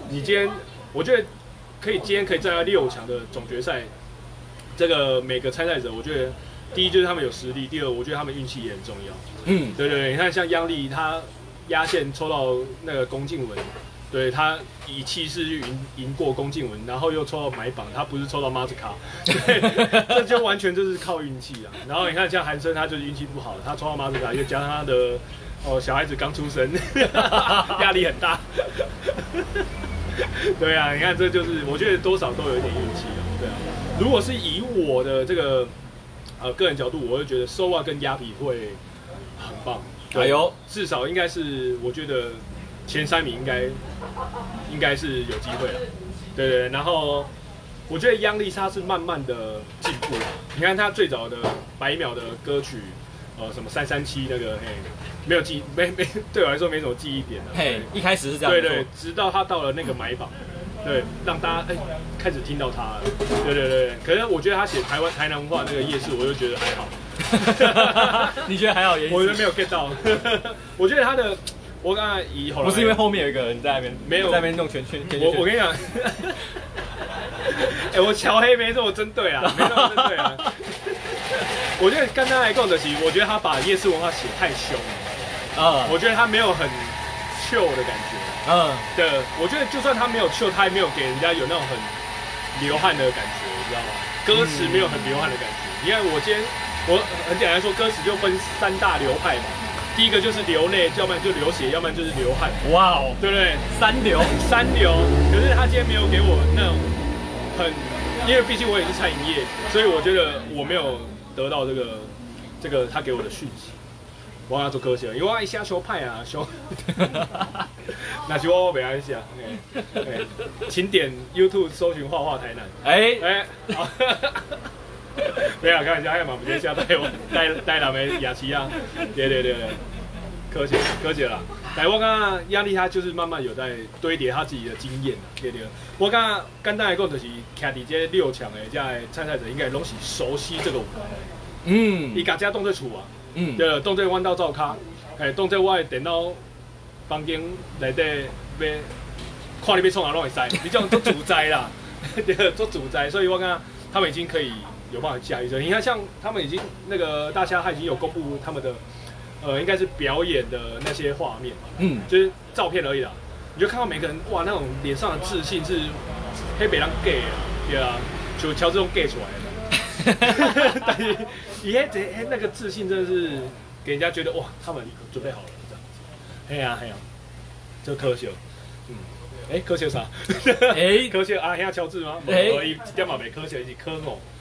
你今天，我觉得可以今天可以站在六强的总决赛，这个每个参赛者，我觉得第一就是他们有实力，第二我觉得他们运气也很重要。嗯，对对对，你看像央丽，他压线抽到那个龚敬文，对他以气势去赢赢过龚敬文，然后又抽到买榜，他不是抽到马子卡，对，这就完全就是靠运气啊。然后你看像韩生，他就是运气不好，他抽到马子卡，又加上他的哦小孩子刚出生，压力很大。对啊，你看这就是我觉得多少都有一点运气啊。对啊，如果是以我的这个呃个人角度，我会觉得 SOWUT 跟鸭皮会很棒。哎呦，至少应该是我觉得前三名应该应该是有机会了。对对，然后我觉得央丽莎是慢慢的进步了。你看她最早的百秒的歌曲，呃，什么三三七那个嘿。没有记没没 对我来说没什么记忆点的。嘿，一开始是这样。对对，直到她到了那个买榜，对，让大家哎开始听到他了。对对对，可是我觉得他写台湾台南文化那个夜市，我就觉得还好。你觉得还好？我觉得没有 get 到。我觉得他的，我刚才以后不是因为后面有一个人在那边，没有在那边弄圈圈。我我跟你讲，哎，我乔黑没这么针对啊，没这么针对啊。我觉得刚刚来讲的是，我觉得他把夜市文化写太凶了。啊，uh, 我觉得他没有很 chill 的感觉。嗯，对，我觉得就算他没有 chill，他也没有给人家有那种很流汗的感觉，你知道吗？歌词没有很流汗的感觉。你看我今天，我很简单说，歌词就分三大流派嘛。第一个就是流泪，要不然就流血，要不然就是流汗。哇哦，对不对？三流，三流。可是他今天没有给我那种很，因为毕竟我也是餐饮业，所以我觉得我没有得到这个这个他给我的讯息。我要做科学，因为我爱下球派啊，兄。那就我没关系啊。请点 YouTube 搜寻画画台南。哎哎，好。没有开玩笑，还有嘛？不接下带我带带两枚雅琪啊。对对对对，科学科学啦。来，我刚刚压力他就是慢慢有在堆叠他自己的经验。对对。我刚刚简单来讲就是，徛伫这六强的这参赛者应该拢是熟悉这个舞台。嗯。伊家家动作厝啊。嗯，对了，当作弯道照卡，哎，当作我的电脑房间内底要看你要创哪拢会使，你这种做主宰啦，对，做主宰，所以我看他们已经可以有办法驾驭这。你看，像他们已经那个大虾他已经有公布他们的，呃，应该是表演的那些画面嘛，嗯，就是照片而已啦。你就看到每个人哇，那种脸上的自信是黑北浪 gay 啊，对啊，就乔这种 gay 出来的。但是，以前这那个自信真的是给人家觉得哇，他们准备好了这样子。嘿呀嘿呀，这科学，嗯，哎，科学啥？哎，科学啊，现在乔治吗？哎，一点嘛没科学，是科偶。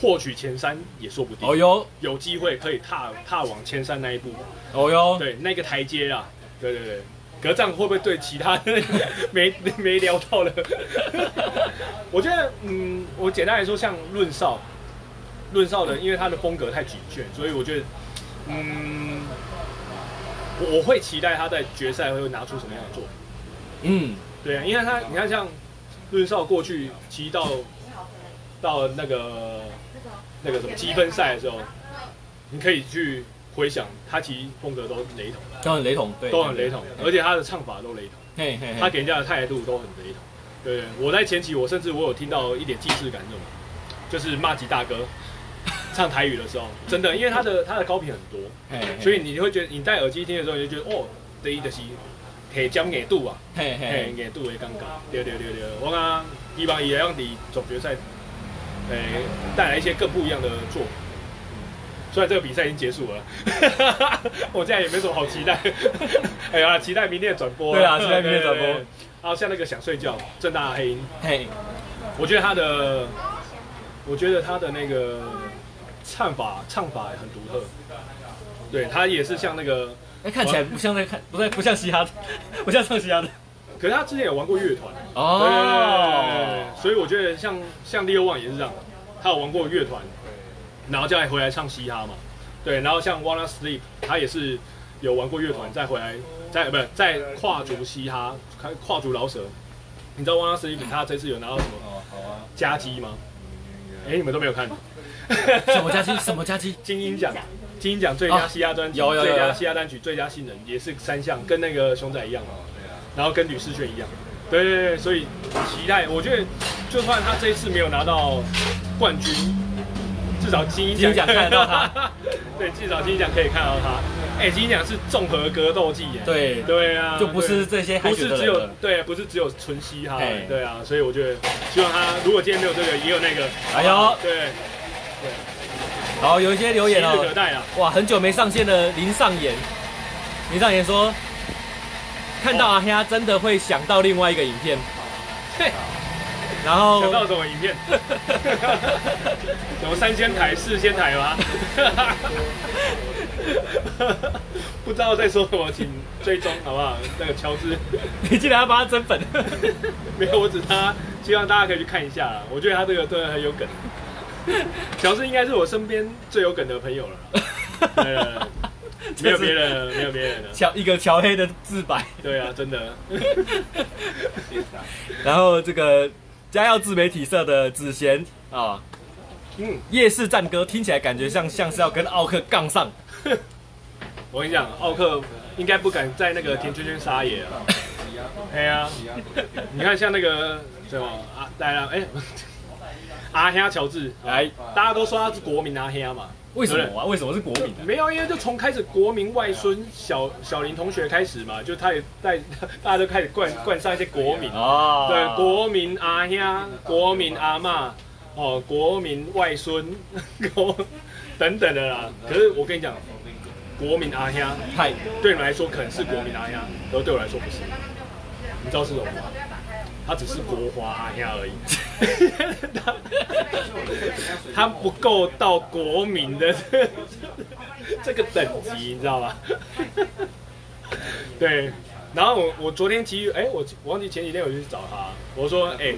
获取前三也说不定。哦哟，有机会可以踏踏往前三那一步。哦哟，对，那个台阶啊，对对对。可是这样会不会对其他 没没聊到的？我觉得，嗯，我简单来说，像论少，论少的，因为他的风格太谨慎，所以我觉得，嗯。我我会期待他在决赛会拿出什么样的作品。嗯，对啊，因为他你看像论少过去骑到到那个那个什么积分赛的时候，你可以去回想他其实风格都雷同，都很雷同，对，都很雷同，而且他的唱法都雷同，嘿嘿，他给人家的态度都很雷同。对，我在前期我甚至我有听到一点既视感，这种就是骂吉大哥。唱台语的时候，真的，因为他的他的高频很多，嘿嘿，所以你会觉得你戴耳机听的时候，你就觉得哦，第一的是可将耳度啊，嘿嘿，耳度会尴尬，对对对对，我讲希望也让你总决赛，诶带来一些更不一样的作品。虽然这个比赛已经结束了，我现在也没什么好期待。哎呀，期待明天的转播。对啊，期待明天转播。然后像那个想睡觉，郑大黑鹰，嘿，我觉得他的，我觉得他的那个。唱法唱法也很独特，对，他也是像那个，哎，看起来不像在看，不在不像嘻哈的，不像唱嘻哈的。可是他之前有玩过乐团哦，所以我觉得像像 Leo One 也是这样，他有玩过乐团，然后再回来唱嘻哈嘛，对，然后像 Wanna Sleep，他也是有玩过乐团，再回来，再不是再跨足嘻哈，开跨足饶舌。你知道 Wanna Sleep 他这次有拿到什么？哦，好啊，佳绩吗？哎、欸，你们都没有看？什么佳绩？什么佳绩？金音奖，金鹰奖最佳嘻哈专辑，最佳嘻哈单曲，最佳新人，也是三项，跟那个熊仔一样哦。然后跟吕士轩一样。对对对，所以期待。我觉得，就算他这一次没有拿到冠军，至少金鹰奖看得到他。对，至少金鹰奖可以看到他。哎，金鹰奖是综合格斗技耶。对对啊，就不是这些，不是只有对，不是只有纯嘻哈。对啊，所以我觉得，希望他如果今天没有这个，也有那个。哎呦，对对。好，有一些留言哦。可待啊！哇，很久没上线的林尚言，林尚言说。看到阿黑真的会想到另外一个影片，然后想到什么影片？什么三千台、四千台吗？不知道在说什么，请追踪好不好？那个乔治，你竟然要帮他增粉？没有，我只他希望大家可以去看一下啦。我觉得他这个真的很有梗。乔治应该是我身边最有梗的朋友了。没有别人，没有别人了。乔一个乔黑的自白。对啊，真的。然后这个嘉耀自媒体社的子贤啊，嗯，夜市战歌听起来感觉像像是要跟奥克杠上。我跟你讲，奥克应该不敢在那个甜圈圈撒野啊。哎呀，你看像那个什么啊，来了，哎，阿黑乔治来，大家都说他是国民阿黑嘛。为什么啊？为什么是国民？没有，因为就从开始国民外孙小小林同学开始嘛，就他也带 大家都开始冠冠上一些国民啊，对，国民阿兄、国民阿嬷，哦，国民外孙，国 等等的啦。可是我跟你讲，国民阿兄，太对你们来说可能是国民阿兄，可是对我来说不是。你知道是什么吗？他只是国花阿兄而已。他 他不够到国民的 这个等级，你知道吗？对，然后我我昨天其实哎，我我忘记前几天我就去找他，我说哎，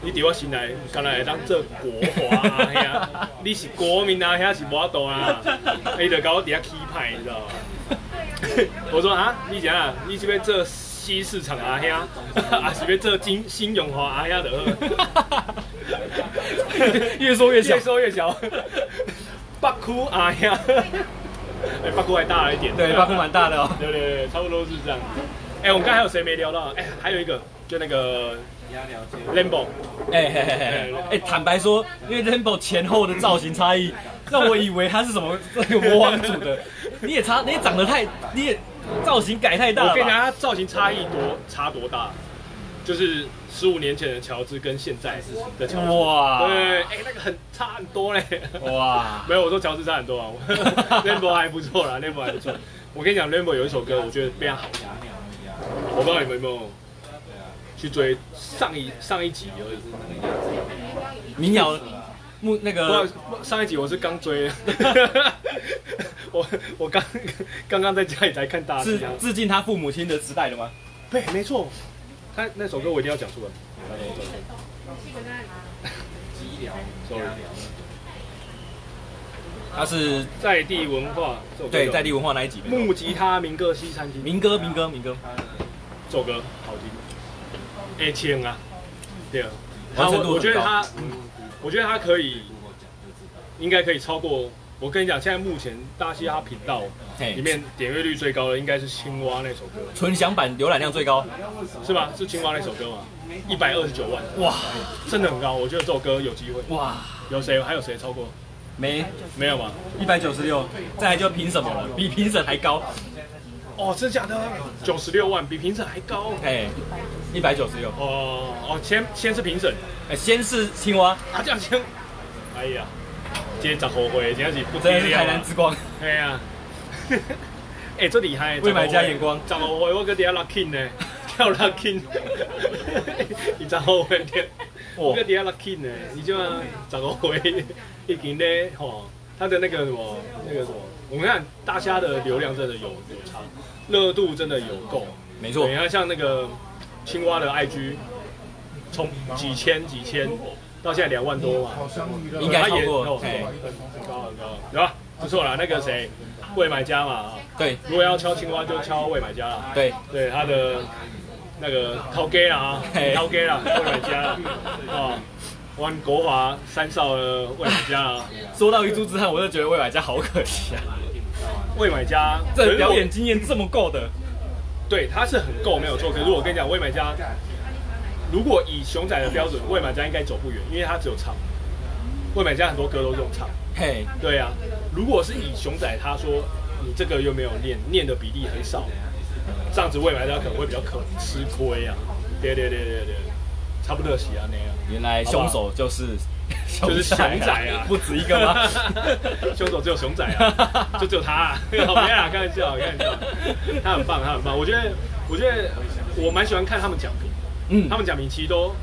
你对我新来，刚来当这国花阿兄，你是国民阿兄是无多啊，你就搞我底下气派，你知道吗？我说啊，你讲啊，你这边这。西市场阿兄，啊是要做金新永华阿兄的，越说越小，越说越小。北区阿兄，哎，北区还大了一点，对，北区蛮大的哦。对对对，差不多是这样。哎，我们刚才还有谁没聊到？哎，还有一个，就那个 Lambo。哎嘿嘿嘿，哎，坦白说，因为 Lambo 前后的造型差异，让我以为他是什么这个魔王组的。你也差，你也长得太，你也。造型改太大了，我跟你讲，他造型差异多差多大？就是十五年前的乔治跟现在的乔治，哇，对，哎、欸，那个很差很多嘞，哇，没有，我说乔治差很多啊，Rainbow 还不错啦，Rainbow 还不错。我跟你讲，Rainbow 有一首歌，我觉得非常好听，我不知道你们有没有去追上一上一集有民谣。木那个上一集我是刚追，我我刚刚刚在家里才看大致致敬他父母亲的时代的吗？对，没错，他那首歌我一定要讲出来。Sorry，他是在地文化，对，在地文化那一集。木吉他民歌西餐厅，民歌民歌民歌，这首歌好听。哎，亲啊，对啊，他我觉得他。我觉得他可以，应该可以超过。我跟你讲，现在目前大嘻哈频道里面点阅率最高的应该是青蛙那首歌，纯享版浏览量最高，是吧？是青蛙那首歌吗？一百二十九万，哇，真的很高。我觉得这首歌有机会。哇，有谁？还有谁超过？没，没有吗？一百九十六，再来就评审了，比评审还高。哦，真的假的？九十六万，比评审还高。哎，一百九十六。哦哦，先先是评审，哎，先是青蛙。啊，这样先。哎呀，今天十后悔，今天是不真的是台南之光。哎呀，哎，这厉害。为买家眼光。十后悔，我搁底下 locking 呢，跳 locking。你十后悔跳，我搁底下 locking 呢，你就十后悔，已经咧吼，他的那个什么，那个什么。我们看大虾的流量真的有有差，热度真的有够，没错。你看像那个青蛙的 IG，从几千几千到现在两万多嘛，应该超过，很高很高，有吧？不错啦，那个谁，魏买家嘛，对，如果要敲青蛙就敲魏买家啦。对。对，他的那个掏给啦啊，掏给啦，魏买家啦，哦，玩国华三少的魏买家 啊。说到一株之汉，我就觉得魏买家好可惜啊。魏买家这表演经验这么够的，对，他是很够没有错。可是我跟你讲，魏买家如果以熊仔的标准，魏买家应该走不远，因为他只有唱。魏买家很多歌都是用唱。嘿，对啊，如果是以熊仔他说你这个又没有练，练的比例很少，这样子魏买家可能会比较可吃亏啊。对对对对对，差不多是啊那样。原来凶手就是好好就是熊仔啊，不止一个吗？凶手只有熊仔啊，就只有他啊。没有啦，开玩笑，开玩笑。他很棒，他很棒。我觉得，我觉得我蛮喜欢看他们讲评，嗯，他们讲评其实都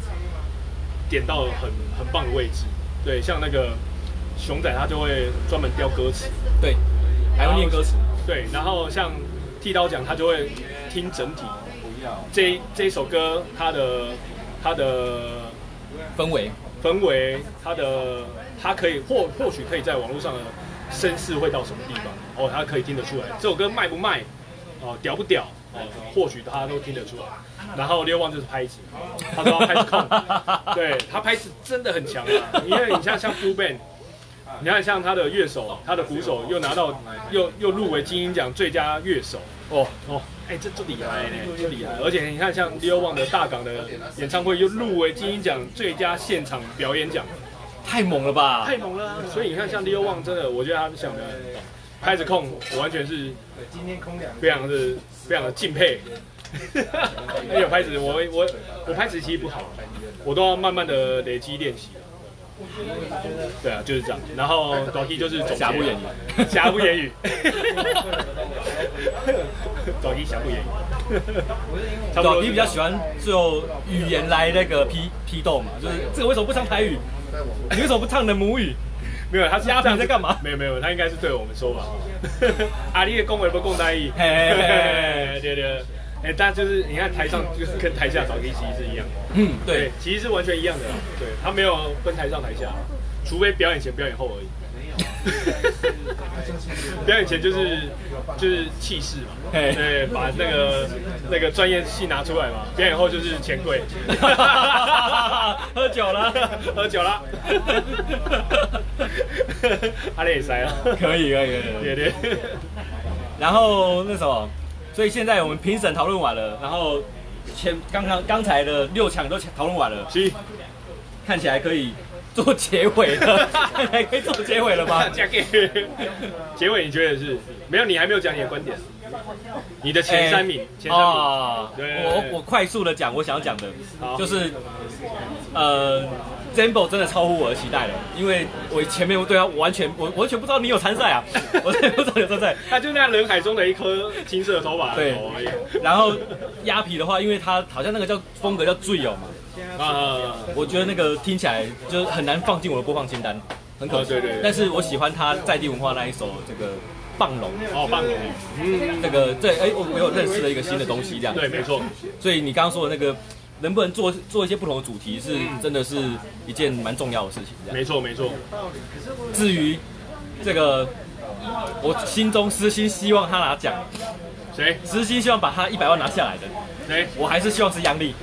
点到很很棒的位置。对，像那个。熊仔他就会专门雕歌词，对，还要念歌词，对，然后像剃刀讲他就会听整体，这这一首歌它的它的氛围氛围，它的他可以或或许可以在网络上的声势会到什么地方哦，他可以听得出来这首歌卖不卖哦，屌不屌哦，或许他都听得出来。然后六万就是拍子，他说他拍子控，对他拍子真的很强啊，因为你像像 Full Band。你看，像他的乐手，他的鼓手又拿到，又又入围金鹰奖最佳乐手，哦哦，哎，这这厉害呢，这厉害！而且你看，像 Leo 旺的大港的演唱会又入围金鹰奖最佳现场表演奖，太猛了吧！太猛了！所以你看，像 Leo 旺真的，我觉得他想的拍子控，我完全是今天空两非常的非常的敬佩。还有拍子，我我我拍子其实不好，我都要慢慢的累积练习。对啊，就是这样。然后短 T 就是瑕不掩瑜，瑕不掩瑜。短 T 瑕不掩瑜。短 T 比较喜欢就语言来那个批批斗嘛，就是这个为什么不唱台语？你为什么不唱的母语？没有，他是压平在干嘛？没有没有，他应该是对我们说吧。阿力的恭维不共大意？对对。哎、欸，但就是你看台上就是跟台下找 K 其实是一样的，嗯，对，其实是完全一样的，对，他没有分台上台下，除非表演前、表演后而已。表演前就是就是气势嘛，对，把那个那个专业戏拿出来嘛。表演后就是钱柜，喝酒了，喝酒了，阿力也塞了，可以可以可以，对对。然后那什么。所以现在我们评审讨论完了，然后前刚刚刚才的六强都讨论完了，是，看起来可以做结尾了，看起来可以做结尾了吗？结尾你觉得是？没有，你还没有讲你的观点。你的前三名，欸、前三名，我我快速的讲我想要讲的，就是，呃。Zembo 真的超乎我的期待了，因为我前面对他完全我完全不知道你有参赛啊，我真的不知道有参赛，他就那人海中的一颗金色的头发。对，然后鸭皮的话，因为他好像那个叫风格叫醉友嘛，啊，我觉得那个听起来就很难放进我的播放清单，很可惜。对对。但是我喜欢他在地文化那一首这个棒龙哦，棒龙，嗯，那个对，哎，我有认识了一个新的东西这样。对，没错。所以你刚刚说的那个。能不能做做一些不同的主题，是真的是一件蛮重要的事情。没错没错。至于这个，我心中私心希望他拿奖。谁？私心希望把他一百万拿下来的。谁？我还是希望是杨丽。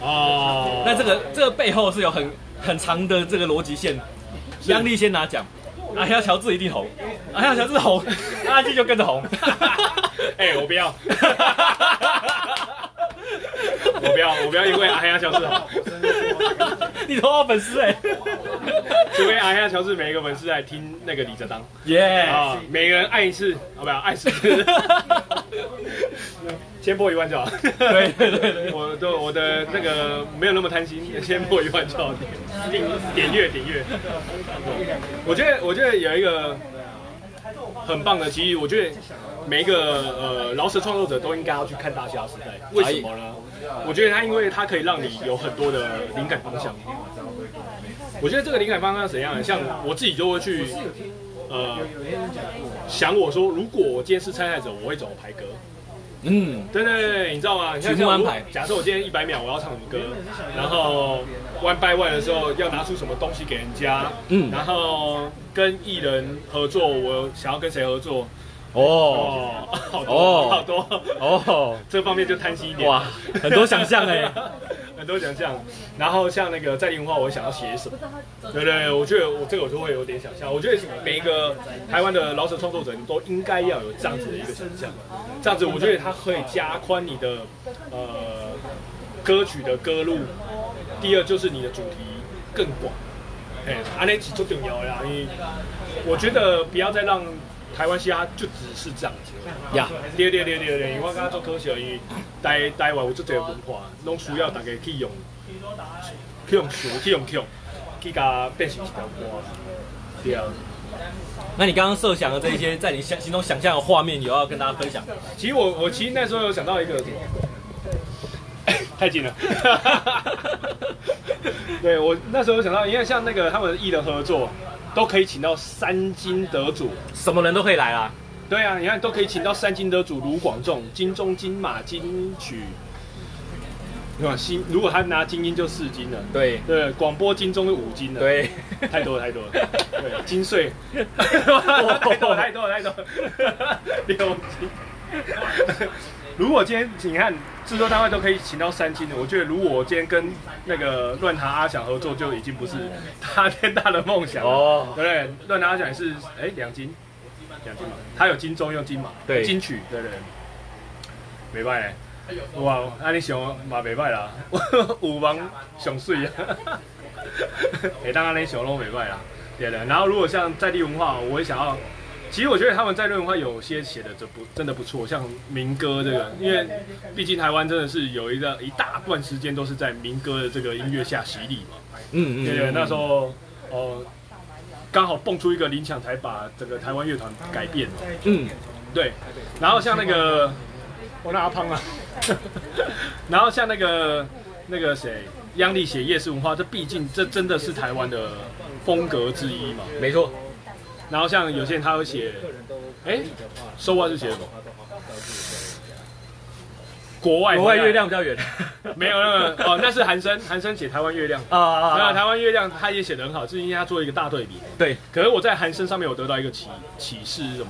哦。那这个这个背后是有很很长的这个逻辑线。杨丽先拿奖，阿黑乔治一定红，阿黑乔治红，阿基就跟着红。哎，我不要。我不要，我不要，因为阿黑亚乔治好。你头号粉丝哎，除非阿黑亚乔治每一个粉丝来听那个李哲当，耶啊，每个人爱一次，好不好爱十次，先破一万就好。对对对，我都我的那个没有那么贪心，先破一万就好，点点阅点阅。我觉得我觉得有一个很棒的，机遇我觉得。每一个呃饶舌创作者都应该要去看《大虾时代》，为什么呢？我觉得它因为它可以让你有很多的灵感方向。我觉得这个灵感方向是怎样的？像我自己就会去呃想我说，如果我今天是参赛者，我会怎么排歌？嗯，对对对，你知道吗？曲目安排。假设我今天一百秒我要唱什么歌，然后 one by one 的时候要拿出什么东西给人家，嗯，然后跟艺人合作，我想要跟谁合作？哦，好多好多哦，这方面就贪心一点哇，很多想象哎，很多想象。然后像那个在地文化，我想要写什么？对对，我觉得我这个我就会有点想象。我觉得每一个台湾的饶舌创作者，你都应该要有这样子的一个想象，这样子我觉得它可以加宽你的呃歌曲的歌路。第二就是你的主题更广，哎，安尼是最重要的啦。因为我觉得不要再让。台湾嘻哈就只是这样子呀，对对对对对，我刚刚做科学，因为台台湾有这个文化，拢需要大家去用，去用学，去用用，去甲变成一条歌。对啊。那你刚刚设想的这一些，在你想心中想象的画面，有要跟大家分享？其实我我其实那时候有想到一个，太近了。对我那时候有想到，因为像那个他们艺人合作。都可以请到三金得主，什么人都可以来啦。对啊，你看都可以请到三金得主卢广仲，金钟、金马、金曲，对吧？新如果他拿金音就四金了。对对，广播金钟就五金了。对，太多了太多了。对，金穗，太多了太多了太多了。六金。如果今天你看制作单位都可以请到三金的，我觉得如果我今天跟那个乱弹阿翔合作，就已经不是他天大的梦想哦，对不对？乱弹阿翔也是哎两金，两金嘛，他有金钟又金马，对，金曲，对对，对，没败哇，那你想嘛没败啦，五王上水啊，哎，当然你想都没败啦，对的。然后如果像在地文化，我也想要。其实我觉得他们在论文化有些写的这不真的不错，像民歌这个，因为毕竟台湾真的是有一个一大段时间都是在民歌的这个音乐下洗礼嘛。嗯嗯。对对，那时候哦刚好蹦出一个林强才把整个台湾乐团改变了。嗯，对。然后像那个我那阿胖啊，然后像那个那个谁央丽写夜市文化，这毕竟这真的是台湾的风格之一嘛。没错。然后像有些人他会写，哎，收话是写什么？国外国外月亮比较远，没有那个哦，那是韩生，韩生写台湾月亮啊啊啊！台湾月亮他也写得很好，是因为他做一个大对比。对，可是我在韩生上面有得到一个启启示是什么？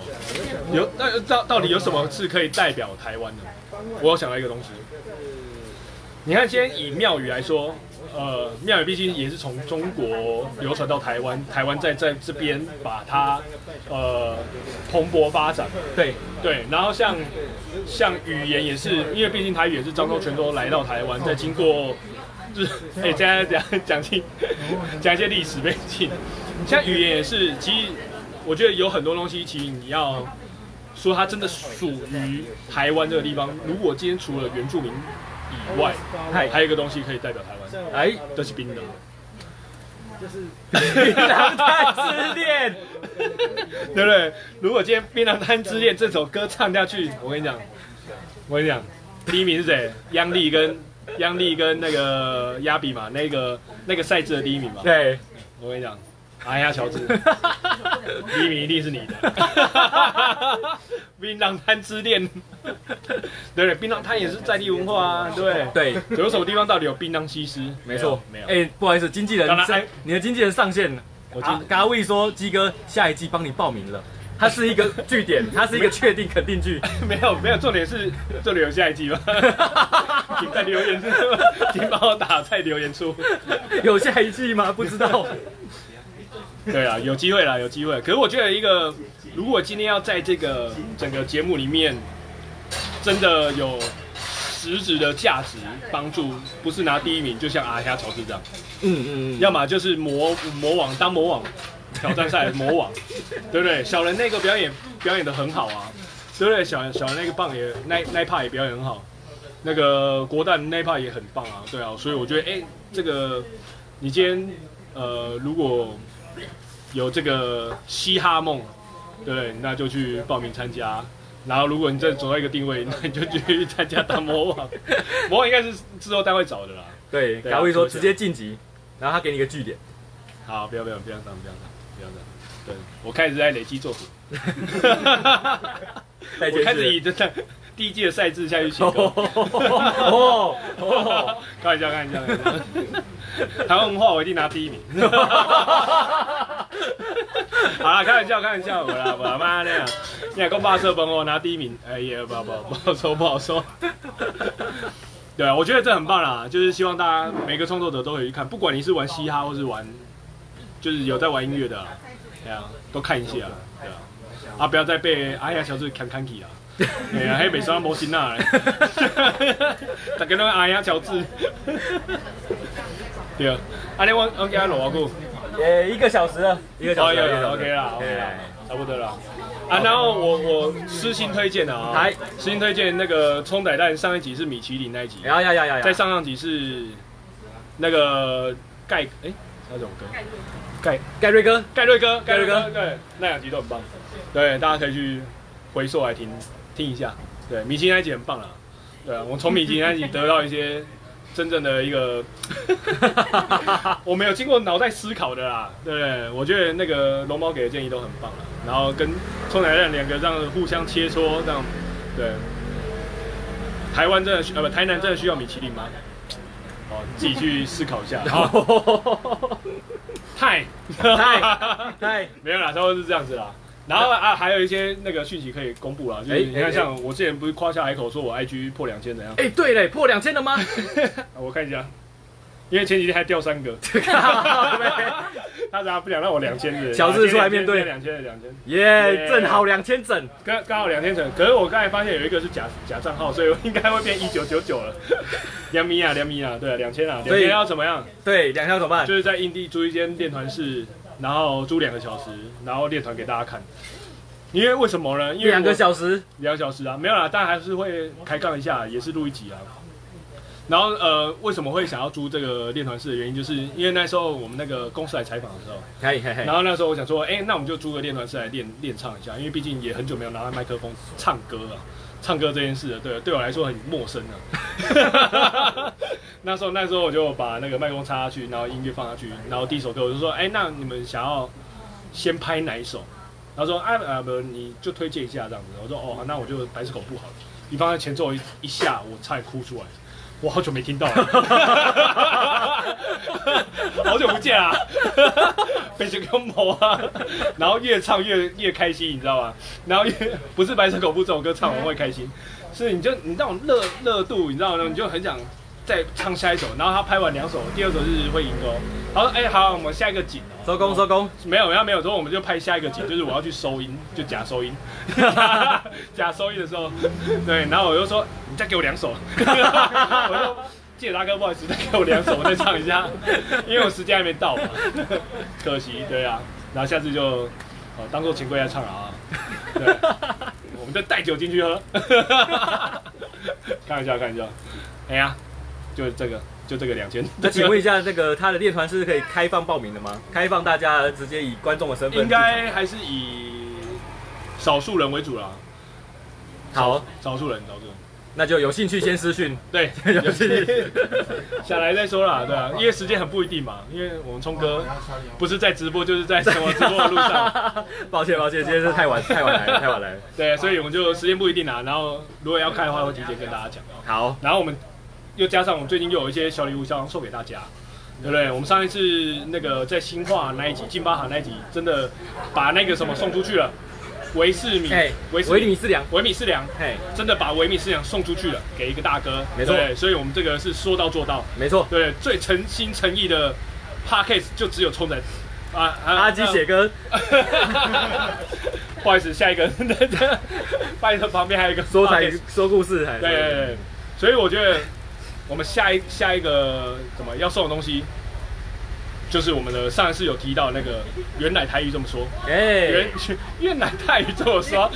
有那到到底有什么是可以代表台湾的？我有想到一个东西。你看，今天以庙宇来说。呃，庙宇毕竟也是从中国流传到台湾，台湾在在这边把它呃蓬勃发展。对对，然后像像语言也是，因为毕竟台语也是漳州、泉州来到台湾，再经过就是 哎，现在讲讲清讲一些历史背景。像语言也是，其实我觉得有很多东西，其实你要说它真的属于台湾这个地方，如果今天除了原住民。以外，还有一个东西可以代表台湾，哎，都是槟榔，就是槟榔摊之恋，对不对？如果今天《槟榔摊之恋》这首歌唱下去，我跟你讲，我跟你讲，第一名是谁？央丽跟央丽跟那个亚比嘛，那个那个赛制的第一名嘛。对，我跟你讲。哎呀，乔治，第一名一定是你的。槟榔摊之恋，对对，槟榔摊也是在地文化啊，对对。有什么地方到底有槟榔西施？没错，没有。哎，不好意思，经纪人，你的经纪人上线了。我刚刚魏说，鸡哥下一季帮你报名了，他是一个句点，他是一个确定肯定句。没有没有，重点是这里有下一季吗？请在留言处，请帮我打在留言处。有下一季吗？不知道。对啊，有机会啦，有机会。可是我觉得一个，如果今天要在这个整个节目里面，真的有实质的价值帮助，不是拿第一名，就像阿虾乔治这样，嗯嗯嗯，要么就是魔魔王当魔王挑战赛魔王，对不对？小人那个表演表演的很好啊，对不对？小小人那个棒也那那一 part 也表演很好，那个国蛋那一 part 也很棒啊，对啊，所以我觉得哎，这个你今天呃如果。有这个嘻哈梦，对，那就去报名参加。然后，如果你再走到一个定位，那你就去参加当魔王。魔王应该是制作单位找的啦。对，他会说直接晋级，然后他给你一个据点。好，不要不要不要这样，不要这样，不要这样。对，我开始在累积作品。我开始以这第一季的赛制下去写歌。哦哦，开玩笑，开玩笑，开玩笑。台湾文化我一定拿第一名。好啦，开玩笑，开玩笑，我啦，我啦妈那样，你还讲霸色本我拿第一名，哎呀，不好不好不好说不好说。对啊，我觉得这很棒啦，就是希望大家每个创作者都可以去看，不管你是玩嘻哈或是玩，就是有在玩音乐的啦，对啊，都看一下，对啊，啊不要再被哎呀小子看看起啊，对 啊，还没刷模型呐，大家拢哎呀乔治，对啊，啊你我我给他录多久？呃，一个小时了，一个小时，OK 啦，OK 啦，差不多了。啊，然后我我私心推荐的啊，来私心推荐那个葱仔蛋上一集是米其林那一集，呀呀呀呀，在上上集是那个盖哎，那种歌，盖盖瑞哥，盖瑞哥，盖瑞哥，对，那两集都很棒，对，大家可以去回溯来听听一下，对，米其林那一集很棒啦，对啊，我从米其林那一集得到一些。真正的一个，我没有经过脑袋思考的啦，对？我觉得那个龙猫给的建议都很棒了，然后跟冲奶蛋两个这样互相切磋，这样，对。台湾真的需呃不，台南真的需要米其林吗？哦，自己去思考一下。太太太没有啦，差不多是这样子啦。然后啊，还有一些那个讯息可以公布了，就是你看，像我之前不是夸下海口说我 IG 破两千怎样？哎，对嘞，破两千了吗？我看一下，因为前几天还掉三个，他咋不想让我两千的？乔治出来面对两千的两千，耶，正好两千整，刚刚好两千整。可是我刚才发现有一个是假假账号，所以应该会变一九九九了。两米啊，两米啊，对啊，两千啊，两千要怎么样？对，两千要怎么办？就是在印地租一间练团室。然后租两个小时，然后练团给大家看。因为为什么呢？因为两个小时，两个小时啊，没有啦，但还是会开杠一下，也是录一集啊。然后呃，为什么会想要租这个练团室的原因，就是因为那时候我们那个公司来采访的时候，可以可以。然后那时候我想说，哎，那我们就租个练团室来练练唱一下，因为毕竟也很久没有拿到麦克风唱歌了。唱歌这件事，对，对我来说很陌生啊。那时候，那时候我就把那个麦克风插下去，然后音乐放下去，然后第一首歌我就说，哎，那你们想要先拍哪一首？他说，啊，呃，不，你就推荐一下这样子。我说，哦，那我就白石狗不好了。你放在前奏一一下，我差点哭出来。我好久没听到了，好久不见啊，被这个魔啊，然后越唱越越开心，你知道吗？然后越不是白色恐怖这首歌唱完会开心，是你就你那种热热度，你知道吗？你就很想。再唱下一首，然后他拍完两首，第二首是会赢哦。他说：“哎、欸，好，我们下一个景哦，收工收工。没有，没有，没有。之后我们就拍下一个景，就是我要去收音，就假收音，假收音的时候，对。然后我就说，你再给我两首，我就借大哥不好意思，再给我两首，我再唱一下，因为我时间还没到嘛，可惜，对啊。然后下次就哦当做钱柜来唱了啊，对，我们就带酒进去喝，开玩笑，开玩笑，哎呀。”就这个，就这个两千。那请问一下，这个他的练团是可以开放报名的吗？开放大家直接以观众的身份？应该还是以少数人为主啦。好，少数人，少数人。那就有兴趣先私讯。对，有兴趣下 来再说啦，对啊，因为时间很不一定嘛，因为我们聪哥不是在直播，就是在什么直播的路上。抱歉，抱歉，今天是太晚，太晚来了，太晚来了。对，所以我们就时间不一定啦。然后如果要看的话，会提前跟大家讲。好，然后我们。又加上我们最近又有一些小礼物想要送给大家，对不对？我们上一次那个在新化那一集金巴哈那一集，真的把那个什么送出去了，维士米，维维米四两，维米四两，嘿，真的把维米四两送出去了，给一个大哥，没错。所以我们这个是说到做到，没错。对，最诚心诚意的 Podcast 就只有冲人。啊，阿基写歌，不好意思，下一个，发现旁边还有一个说台说故事，对对对，所以我觉得。我们下一下一个什么要送的东西，就是我们的上一次有提到那个原来台语这么说，哎，原 原来台语这么说，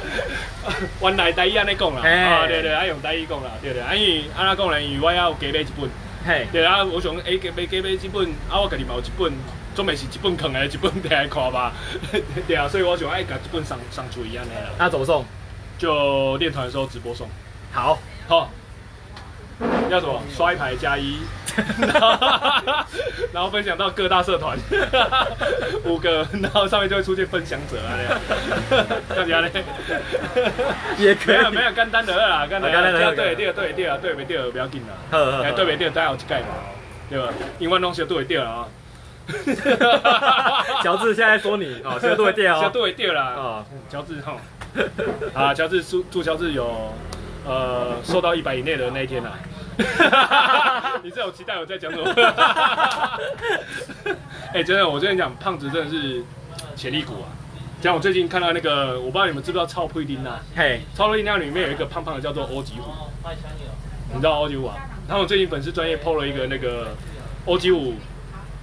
原来台语安尼讲啦，啊对对，啊用台语讲啦，对对，安尼安那讲呢，因为我要加买一本，嘿，对啊，我想哎加买加买一本，啊我家己嘛有一本，总没是一本坑的，一本摕来看吧，对啊，所以我想爱把这本送送出一样的啦。那怎么送？就练团的时候直播送。好，好。叫什么？刷一排加一，然后分享到各大社团，五个，然后上面就会出现分享者啊，这样。子啊嘞，也可以，没有没有简单的啦，简单的，对对对对啊，对没对不要紧啦，哎对没对，大家有去盖嘛，对吧？英文东西都会掉啊。乔治现在说你哦，现在都会掉哦，现会掉啦，啊，乔治哈，啊，乔治祝祝乔治有。呃，瘦到一百以内的那一天呐、啊，你这有期待我在讲什么？哎、欸，真的，我跟你讲，胖子真的是潜力股啊。像我最近看到那个，我不知道你们知不知道超配丁啊？嘿，超配丁那里面有一个胖胖的叫做欧吉虎，你知道欧吉虎啊？然后我最近粉丝专业 PO 了一个那个欧吉虎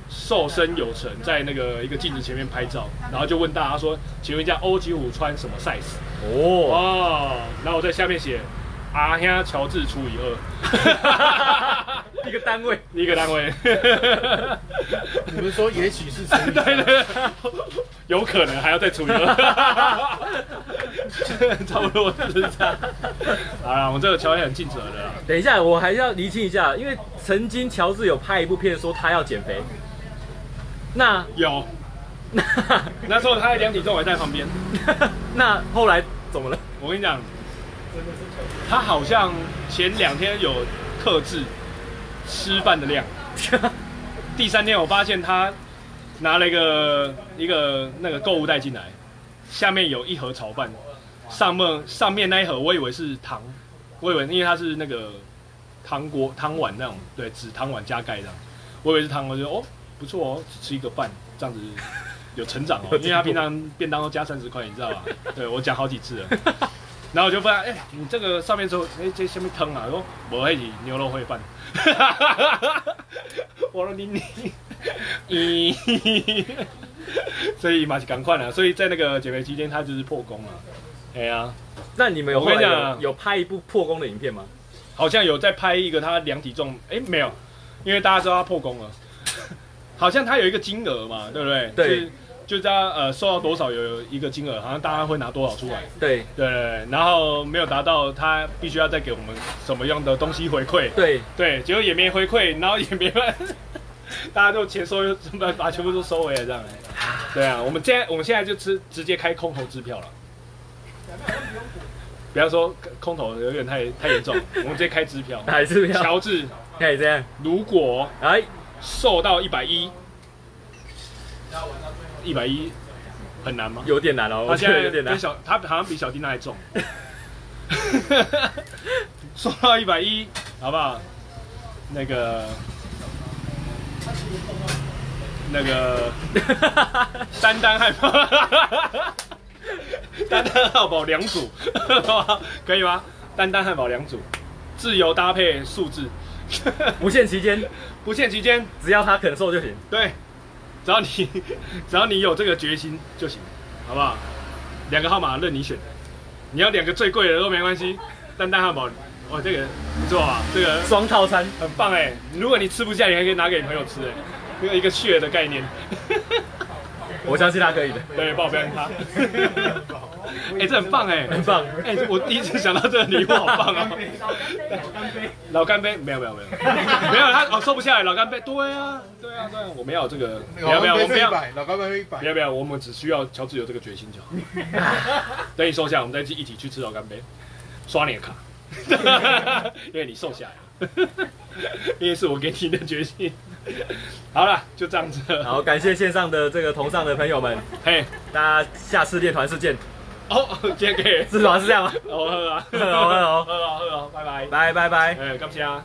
瘦身有成，在那个一个镜子前面拍照，然后就问大家说，请问一下欧吉虎穿什么 size？哦哦，然后我在下面写。阿兄乔治除以二，一个单位，一个单位。你们说也许是除以二，对对对，有可能还要再除以二，差不多是这样。好了，我们这个乔也很尽责的。等一下，我还要厘清一下，因为曾经乔治有拍一部片说他要减肥，那有，那那时候他的量体重还在旁边，那后来怎么了？我跟你讲。他好像前两天有克制吃饭的量，第三天我发现他拿了一个一个那个购物袋进来，下面有一盒炒饭，上面上面那一盒我以为是糖，我以为因为它是那个糖锅汤碗那种，对，纸汤碗加盖这样，我以为是汤，我就哦不错哦，只吃一个饭这样子有成长哦，因为他平常便当都加三十块，你知道吧？对，我讲好几次了。然后我就发现，哎，你这个上面说，哎，这下面汤啊？说我还是牛肉烩饭。我说你你，咦，所以嘛是赶快了。所以在那个减肥期间，他就是破功了。哎呀，那你们有有拍一部破功的影片吗？好像有在拍一个他量体重，哎，没有，因为大家知道他破功了。好像他有一个金额嘛，对不对？对。就他呃收到多少有一个金额，好像大家会拿多少出来。对对，然后没有达到，他必须要再给我们什么样的东西回馈。对对，结果也没回馈，然后也没办，大家都钱收，把把全部都收回来这样。对啊，我们现在我们现在就直直接开空头支票了。不要说空头有点太太严重，我们直接开支票。开支票。乔治可以这样，如果哎瘦到一百一。一百一很难吗？有点难哦，他现在有点难。小他好像比小丁那还重。说到一百一，好不好？那个那个 丹丹汉堡，丹丹汉堡两组，可以吗？丹丹汉堡两组，自由搭配数字，不限期间，不限期间，只要他肯瘦就行。对。只要你，只要你有这个决心就行，好不好？两个号码任你选，你要两个最贵的都没关系。蛋蛋汉堡，哇，这个不错啊，这个双套餐很棒哎。如果你吃不下，你还可以拿给你朋友吃哎，这个一个 share 的概念。我相信他可以的，对，爆标他。哎、欸，这很棒哎，很棒。哎、欸，我第一次想到这个礼物好棒啊！老干杯，老干杯，没有没有没有，没有他哦，瘦不下来，老干杯，对啊，对啊对啊，我们要有这个，没有没有，我们要老干杯一百，没有没有，我们只需要乔治有这个决心就好。等你瘦下来，我们再去一起去吃老干杯，刷你的卡，因为你瘦下来了，因为是我给你的决心。好了，就这样子。好，感谢线上的这个同上的朋友们。嘿，大家下次练团室见。哦，JK，是吧？是这样吗？哦，喝啊，好啊，喝啊，喝啊，拜拜，拜拜拜，哎，感谢啊。